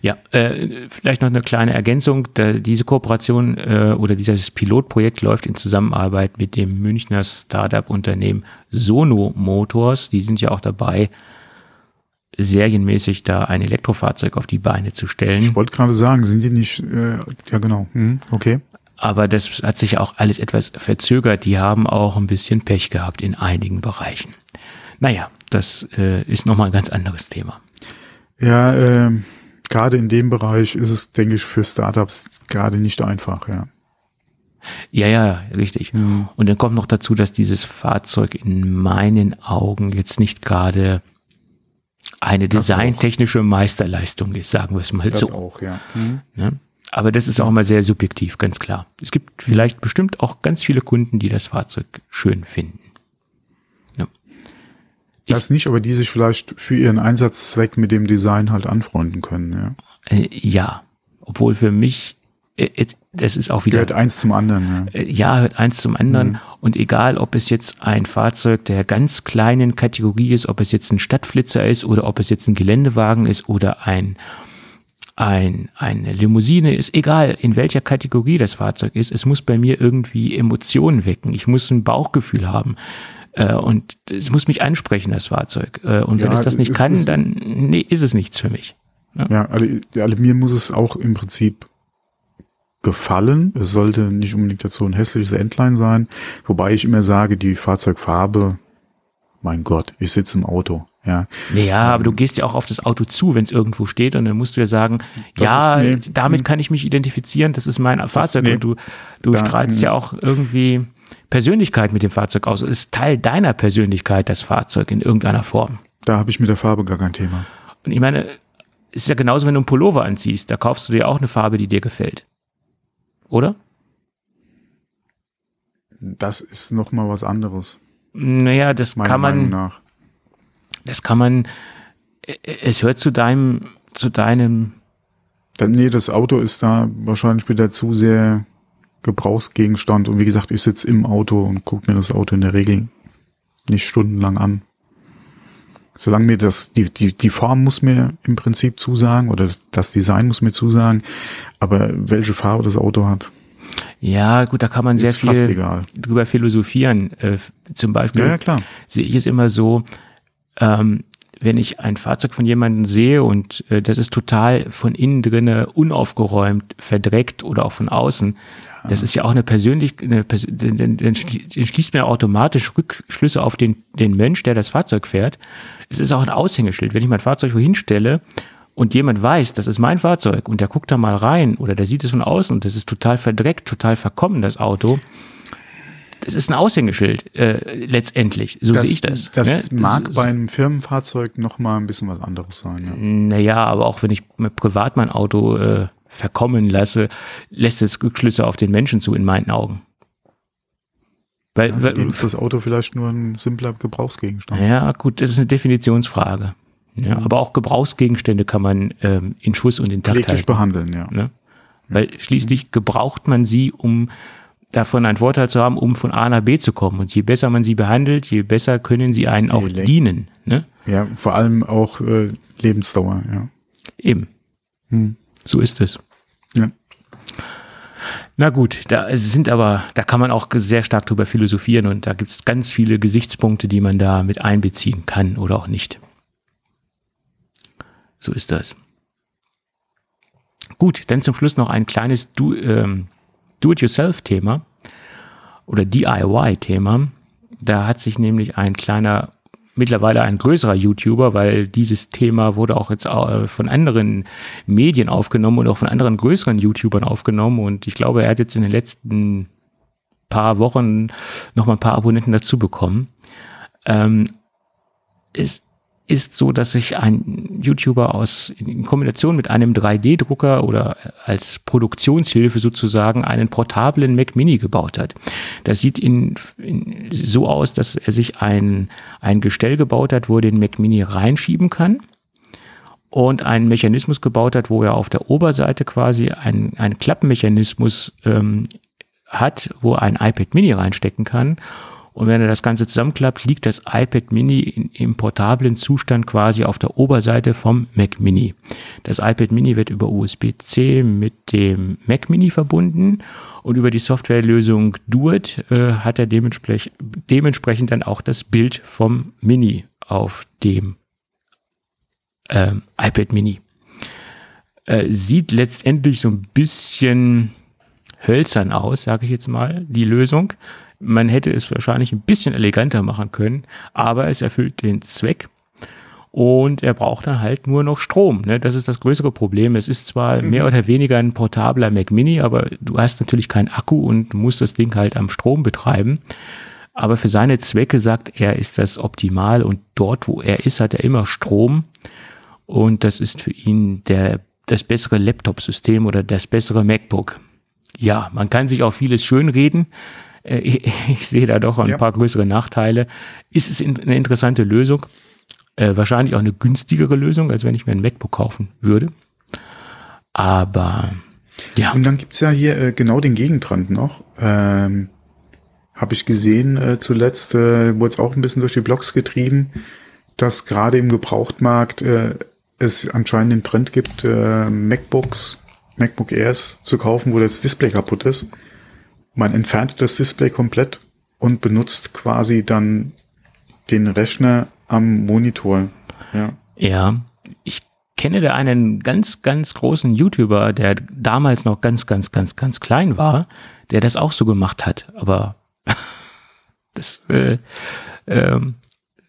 Ja, äh, vielleicht noch eine kleine Ergänzung. Da, diese Kooperation äh, oder dieses Pilotprojekt läuft in Zusammenarbeit mit dem Münchner Startup-Unternehmen Sono Motors. Die sind ja auch dabei, serienmäßig da ein Elektrofahrzeug auf die Beine zu stellen. Ich wollte gerade sagen, sind die nicht, äh, ja genau, hm, okay. Aber das hat sich auch alles etwas verzögert. Die haben auch ein bisschen Pech gehabt in einigen Bereichen. Naja, das äh, ist nochmal ein ganz anderes Thema. Ja, äh, gerade in dem Bereich ist es, denke ich, für Startups gerade nicht einfach, ja. Ja, ja, richtig. Mhm. Und dann kommt noch dazu, dass dieses Fahrzeug in meinen Augen jetzt nicht gerade eine designtechnische Meisterleistung ist, sagen wir es mal das so. auch, ja. Mhm. ja. Aber das ist auch immer sehr subjektiv, ganz klar. Es gibt vielleicht bestimmt auch ganz viele Kunden, die das Fahrzeug schön finden. Das nicht, aber die sich vielleicht für ihren Einsatzzweck mit dem Design halt anfreunden können, ja. Äh, ja, obwohl für mich, äh, das ist auch wieder. Gehört eins zum anderen, ja. Äh, ja, hört eins zum anderen. Mhm. Und egal, ob es jetzt ein Fahrzeug der ganz kleinen Kategorie ist, ob es jetzt ein Stadtflitzer ist oder ob es jetzt ein Geländewagen ist oder ein, ein, eine Limousine ist, egal in welcher Kategorie das Fahrzeug ist, es muss bei mir irgendwie Emotionen wecken. Ich muss ein Bauchgefühl haben Äh, und es muss mich ansprechen, das Fahrzeug. Äh, und ja, wenn es das nicht kann, dann nee, ist es nichts für mich. Ja, ja also, also mir muss es auch im Prinzip gefallen. Es sollte nicht unbedingt dazu ein hässliches Endline sein, wobei ich immer sage, die Fahrzeugfarbe, mein Gott, ich sitze im Auto. Ja, ja aber du gehst ja auch auf das Auto zu, wenn es irgendwo steht und dann musst du ja sagen, das ja, ist, nee, damit hm. kann ich mich identifizieren, das ist mein das, Fahrzeug nee, und du, du da, strahlst hm. ja auch irgendwie Persönlichkeit mit dem Fahrzeug aus. Ist Teil deiner Persönlichkeit, das Fahrzeug in irgendeiner Form. Da habe ich mit der Farbe gar kein Thema. Und ich meine, es ist ja genauso, wenn du einen Pullover anziehst, da kaufst du dir auch eine Farbe, die dir gefällt oder? Das ist noch mal was anderes. Naja, das kann man. Das kann man. Es hört zu deinem, zu deinem. Nee, das Auto ist da wahrscheinlich wieder zu sehr Gebrauchsgegenstand. Und wie gesagt, ich sitze im Auto und gucke mir das Auto in der Regel nicht stundenlang an. Solange mir das, die, die, die Form muss mir im Prinzip zusagen oder das Design muss mir zusagen, aber welche Farbe das Auto hat. Ja, gut, da kann man sehr viel drüber philosophieren. Äh, zum Beispiel ja, ja, sehe ich es immer so, ähm, wenn ich ein Fahrzeug von jemandem sehe und äh, das ist total von innen drinne unaufgeräumt, verdreckt oder auch von außen. Das ist ja auch eine persönlich, eine, dann, dann schließt man automatisch Rückschlüsse auf den, den Mensch, der das Fahrzeug fährt. Es ist auch ein Aushängeschild. Wenn ich mein Fahrzeug wohin stelle und jemand weiß, das ist mein Fahrzeug und der guckt da mal rein oder der sieht es von außen und das ist total verdreckt, total verkommen, das Auto. Das ist ein Aushängeschild äh, letztendlich, so sehe ich das. Das ne? mag das bei einem Firmenfahrzeug noch mal ein bisschen was anderes sein. Ja. Naja, aber auch wenn ich privat mein Auto äh, verkommen lasse, lässt es Rückschlüsse auf den Menschen zu in meinen Augen. Weil, ja, weil ist das Auto vielleicht nur ein simpler Gebrauchsgegenstand. Ja, gut, das ist eine Definitionsfrage. Ja, mhm. aber auch Gebrauchsgegenstände kann man ähm, in Schuss und intakt halten. behandeln, ja. Ne? Weil schließlich gebraucht man sie, um davon einen Vorteil zu haben, um von A nach B zu kommen. Und je besser man sie behandelt, je besser können sie einen auch Lenk dienen. Ne? Ja, vor allem auch äh, Lebensdauer, ja. Eben. Hm. So ist es. Ja. Na gut, da sind aber, da kann man auch sehr stark drüber philosophieren und da gibt es ganz viele Gesichtspunkte, die man da mit einbeziehen kann oder auch nicht. So ist das. Gut, dann zum Schluss noch ein kleines Do, ähm, Do-it-yourself-Thema oder DIY-Thema. Da hat sich nämlich ein kleiner, mittlerweile ein größerer YouTuber, weil dieses Thema wurde auch jetzt äh, von anderen Medien aufgenommen und auch von anderen größeren YouTubern aufgenommen. Und ich glaube, er hat jetzt in den letzten paar Wochen noch mal ein paar Abonnenten dazu bekommen. Ähm, ist ist so, dass sich ein YouTuber aus in Kombination mit einem 3D-Drucker oder als Produktionshilfe sozusagen einen portablen Mac Mini gebaut hat. Das sieht in, in, so aus, dass er sich ein, ein Gestell gebaut hat, wo er den Mac Mini reinschieben kann und einen Mechanismus gebaut hat, wo er auf der Oberseite quasi einen, einen Klappenmechanismus ähm, hat, wo er ein iPad Mini reinstecken kann und wenn er das Ganze zusammenklappt, liegt das iPad Mini in, im portablen Zustand quasi auf der Oberseite vom Mac Mini. Das iPad Mini wird über USB-C mit dem Mac Mini verbunden und über die Softwarelösung Duet äh, hat er dementsprechend, dementsprechend dann auch das Bild vom Mini auf dem ähm, iPad Mini. Äh, sieht letztendlich so ein bisschen hölzern aus, sage ich jetzt mal, die Lösung. Man hätte es wahrscheinlich ein bisschen eleganter machen können, aber es erfüllt den Zweck. Und er braucht dann halt nur noch Strom. Ne? Das ist das größere Problem. Es ist zwar mhm. mehr oder weniger ein portabler Mac Mini, aber du hast natürlich keinen Akku und musst das Ding halt am Strom betreiben. Aber für seine Zwecke sagt er, ist das optimal und dort, wo er ist, hat er immer Strom. Und das ist für ihn der, das bessere Laptop-System oder das bessere MacBook. Ja, man kann sich auch vieles schönreden. Äh, ich, ich sehe da doch ein ja. paar größere Nachteile. Ist es eine interessante Lösung? Äh, wahrscheinlich auch eine günstigere Lösung, als wenn ich mir ein MacBook kaufen würde. Aber ja. Und dann gibt's ja hier äh, genau den Gegentrend noch. Ähm, Habe ich gesehen, äh, zuletzt äh, wurde es auch ein bisschen durch die Blogs getrieben, dass gerade im Gebrauchtmarkt äh, es anscheinend den Trend gibt, äh, MacBooks, MacBook Airs zu kaufen, wo das Display kaputt ist. Man entfernt das Display komplett und benutzt quasi dann den Rechner am Monitor. Ja. Ja, ich kenne da einen ganz, ganz großen YouTuber, der damals noch ganz, ganz, ganz, ganz klein war, der das auch so gemacht hat. Aber das, äh, ähm,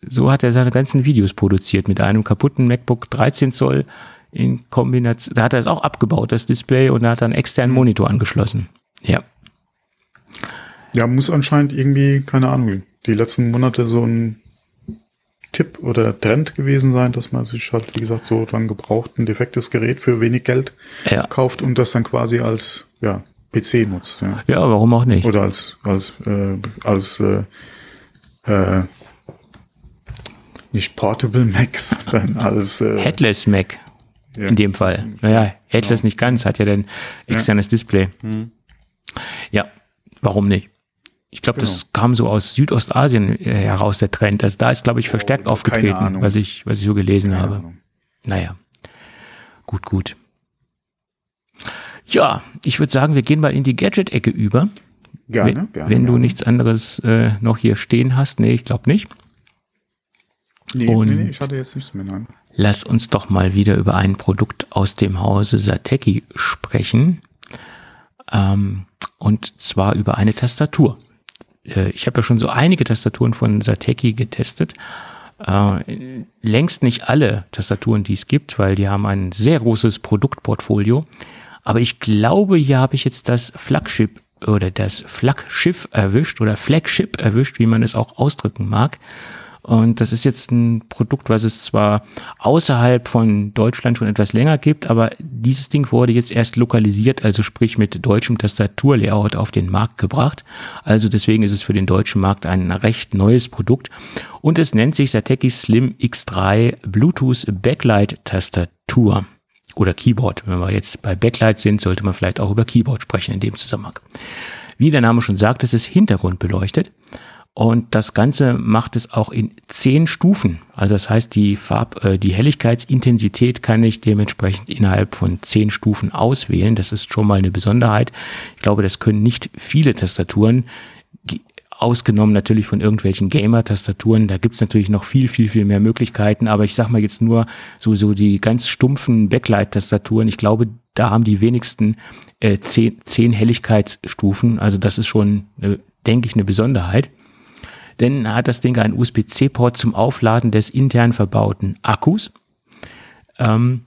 so hat er seine ganzen Videos produziert mit einem kaputten MacBook 13 Zoll in Kombination. Da hat er es auch abgebaut, das Display, und da hat er einen externen Monitor angeschlossen. Ja. Ja, muss anscheinend irgendwie, keine Ahnung, die letzten Monate so ein Tipp oder Trend gewesen sein, dass man sich halt, wie gesagt, so dran gebraucht ein defektes Gerät für wenig Geld Ja. kauft und das dann quasi als ja, PC nutzt. Ja. Ja, warum auch nicht? Oder als als äh, als äh, äh, nicht Portable Mac, sondern als äh, Headless Mac ja. in dem Fall. Naja, Headless nicht ganz, hat ja dann externes Display. Mhm. Ja, warum nicht? Ich glaube, Genau. das kam so aus Südostasien äh, heraus, der Trend. Also da ist, glaube ich, verstärkt keine aufgetreten, was ich, was ich so gelesen Keine habe. Ahnung. Naja, gut, gut. Ja, ich würde sagen, wir gehen mal in die Gadget-Ecke über. Gerne, wenn, gerne. wenn du gerne. nichts anderes äh, noch hier stehen hast. Nee, ich glaube nicht. Nee, und- nee, nee, ich hatte jetzt nichts mehr, nein. Lass uns doch mal wieder über ein Produkt aus dem Hause Sateki sprechen. Ähm, und zwar über eine Tastatur. Äh, ich habe ja schon so einige Tastaturen von Sateki getestet. Äh, längst nicht alle Tastaturen, die es gibt, weil die haben ein sehr großes Produktportfolio. Aber ich glaube, hier habe ich jetzt das Flagship oder das Flaggschiff erwischt oder Flagship erwischt, wie man es auch ausdrücken mag. Und das ist jetzt ein Produkt, was es zwar außerhalb von Deutschland schon etwas länger gibt, aber dieses Ding wurde jetzt erst lokalisiert, also sprich mit deutschem Tastaturlayout auf den Markt gebracht. Also deswegen ist es für den deutschen Markt ein recht neues Produkt. Und es nennt sich Sateki Slim X3 Bluetooth Backlight Tastatur oder Keyboard. Wenn wir jetzt bei Backlight sind, sollte man vielleicht auch über Keyboard sprechen in dem Zusammenhang. Wie der Name schon sagt, es ist hintergrundbeleuchtet. Und das Ganze macht es auch in zehn Stufen. Also das heißt, die Farb, äh, die Helligkeitsintensität kann ich dementsprechend innerhalb von zehn Stufen auswählen. Das ist schon mal eine Besonderheit. Ich glaube, das können nicht viele Tastaturen. Ge- Ausgenommen natürlich von irgendwelchen Gamer-Tastaturen. Da gibt's natürlich noch viel, viel, viel mehr Möglichkeiten. Aber ich sag mal jetzt nur so, so die ganz stumpfen Backlight-Tastaturen. Ich glaube, da haben die wenigsten äh, zehn, zehn Helligkeitsstufen. Also das ist schon, äh, denke ich, eine Besonderheit denn hat das Ding einen USB-C-Port zum Aufladen des intern verbauten Akkus. Ähm,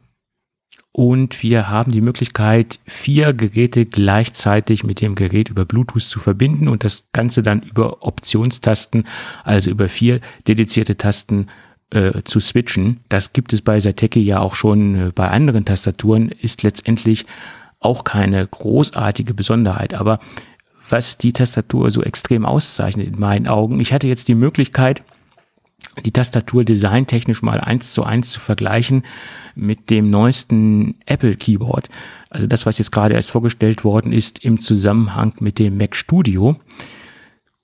und wir haben die Möglichkeit, vier Geräte gleichzeitig mit dem Gerät über Bluetooth zu verbinden und das Ganze dann über Optionstasten, also über vier dedizierte Tasten äh, zu switchen. Das gibt es bei Sateki ja auch schon äh, bei anderen Tastaturen, ist letztendlich auch keine großartige Besonderheit, aber was die Tastatur so extrem auszeichnet in meinen Augen. Ich hatte jetzt die Möglichkeit, die Tastatur designtechnisch mal eins zu eins zu vergleichen mit dem neuesten Apple Keyboard. Also das, was jetzt gerade erst vorgestellt worden ist im Zusammenhang mit dem Mac Studio.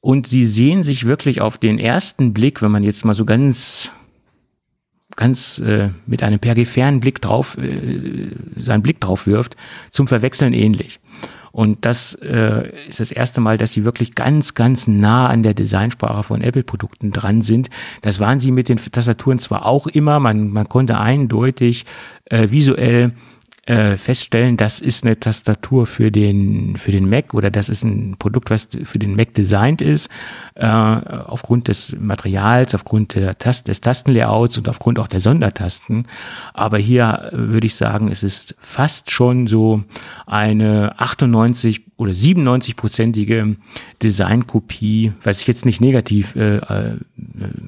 Und sie sehen sich wirklich auf den ersten Blick, wenn man jetzt mal so ganz ganz äh, mit einem peripheren Blick drauf äh, seinen Blick drauf wirft, zum Verwechseln ähnlich. Und das äh, ist das erste Mal, dass sie wirklich ganz, ganz nah an der Designsprache von Apple-Produkten dran sind. Das waren sie mit den Tastaturen zwar auch immer, man, man konnte eindeutig äh, visuell äh, feststellen, das ist eine Tastatur für den für den Mac oder das ist ein Produkt, was für den Mac designt ist, äh, aufgrund des Materials, aufgrund der Tast des Tastenlayouts und aufgrund auch der Sondertasten. Aber hier würde ich sagen, es ist fast schon so eine 98 oder 97-prozentige Designkopie, was ich jetzt nicht negativ äh, äh,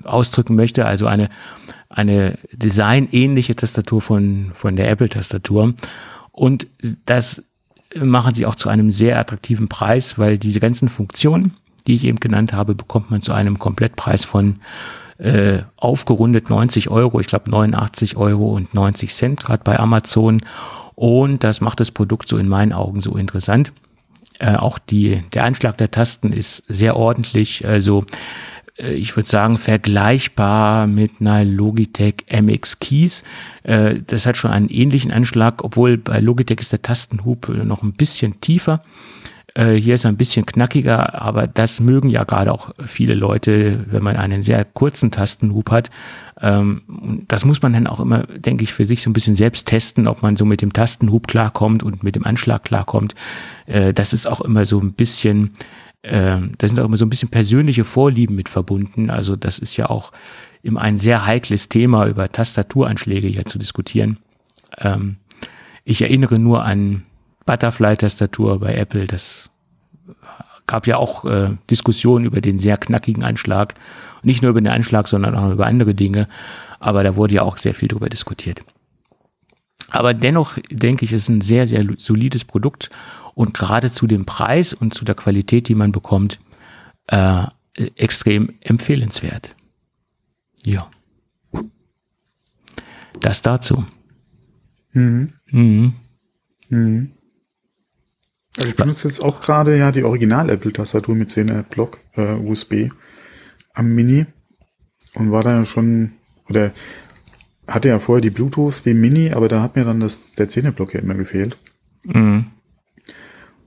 ausdrücken möchte, also eine eine designähnliche Tastatur von, von der Apple-Tastatur. Und das machen sie auch zu einem sehr attraktiven Preis, weil diese ganzen Funktionen, die ich eben genannt habe, bekommt man zu einem Komplettpreis von äh, aufgerundet 90 Euro, ich glaube 89 Euro und 90 Cent, gerade bei Amazon. Und das macht das Produkt so in meinen Augen so interessant. Äh, auch die, der Anschlag der Tasten ist sehr ordentlich. Also ich würde sagen, vergleichbar mit einer Logitech MX Keys. Äh, Das hat schon einen ähnlichen Anschlag, obwohl bei Logitech ist der Tastenhub äh, noch ein bisschen tiefer. Äh, hier ist er ein bisschen knackiger, aber das mögen ja gerade auch viele Leute, wenn man einen sehr kurzen Tastenhub hat. Ähm, das muss man dann auch immer, denke ich, für sich so ein bisschen selbst testen, ob man so mit dem Tastenhub klarkommt und mit dem Anschlag klarkommt. Äh, das ist auch immer so ein bisschen, äh, da sind auch immer so ein bisschen persönliche Vorlieben mit verbunden. Also das ist ja auch immer ein sehr heikles Thema, über Tastaturanschläge hier zu diskutieren. Ähm, ich erinnere nur an Butterfly-Tastatur bei Apple. Das gab ja auch äh, Diskussionen über den sehr knackigen Anschlag. Nicht nur über den Anschlag, sondern auch über andere Dinge. Aber da wurde ja auch sehr viel darüber diskutiert. Aber dennoch denke ich, ist ein sehr, sehr solides Produkt und gerade zu dem Preis und zu der Qualität, die man bekommt, äh, extrem empfehlenswert. Ja. Das dazu. Mhm. Mhm. Mhm. Also ich benutze jetzt auch gerade ja die Original-Apple-Tastatur mit 10 Block äh, USB am Mini und war da ja schon, oder hatte ja vorher die Bluetooth, die Mini, aber da hat mir dann das, der 10 Block ja immer gefehlt. Mhm.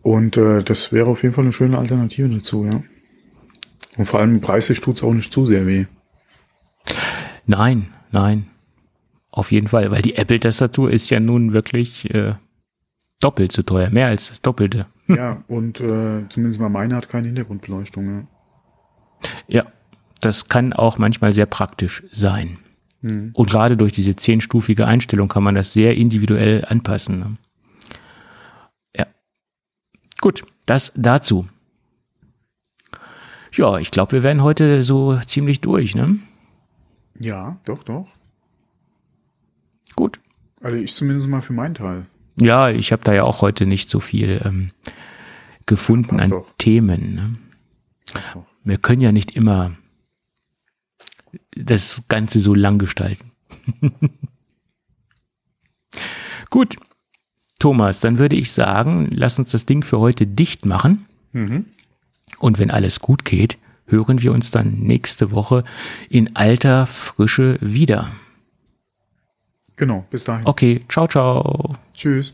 Und äh, das wäre auf jeden Fall eine schöne Alternative dazu, ja. Und vor allem preislich tut's auch nicht zu sehr weh. Nein, nein. Auf jeden Fall, weil die Apple-Tastatur ist ja nun wirklich äh, doppelt so teuer, mehr als das Doppelte. Ja, und äh, zumindest mal meine hat keine Hintergrundbeleuchtung. Ja. ja, das kann auch manchmal sehr praktisch sein. Mhm. Und gerade durch diese zehnstufige Einstellung kann man das sehr individuell anpassen. Gut, das dazu. Ja, ich glaube, wir werden heute so ziemlich durch, ne? Ja, doch, doch. Gut. Also ich zumindest mal für meinen Teil. Ja, ich habe da ja auch heute nicht so viel ähm, gefunden an doch. Themen. Ne? Wir können ja nicht immer das Ganze so lang gestalten. Gut, Thomas, dann würde ich sagen, lass uns das Ding für heute dicht machen. Mhm. Und wenn alles gut geht, hören wir uns dann nächste Woche in alter Frische wieder. Genau, bis dahin. Okay, ciao, ciao. Tschüss.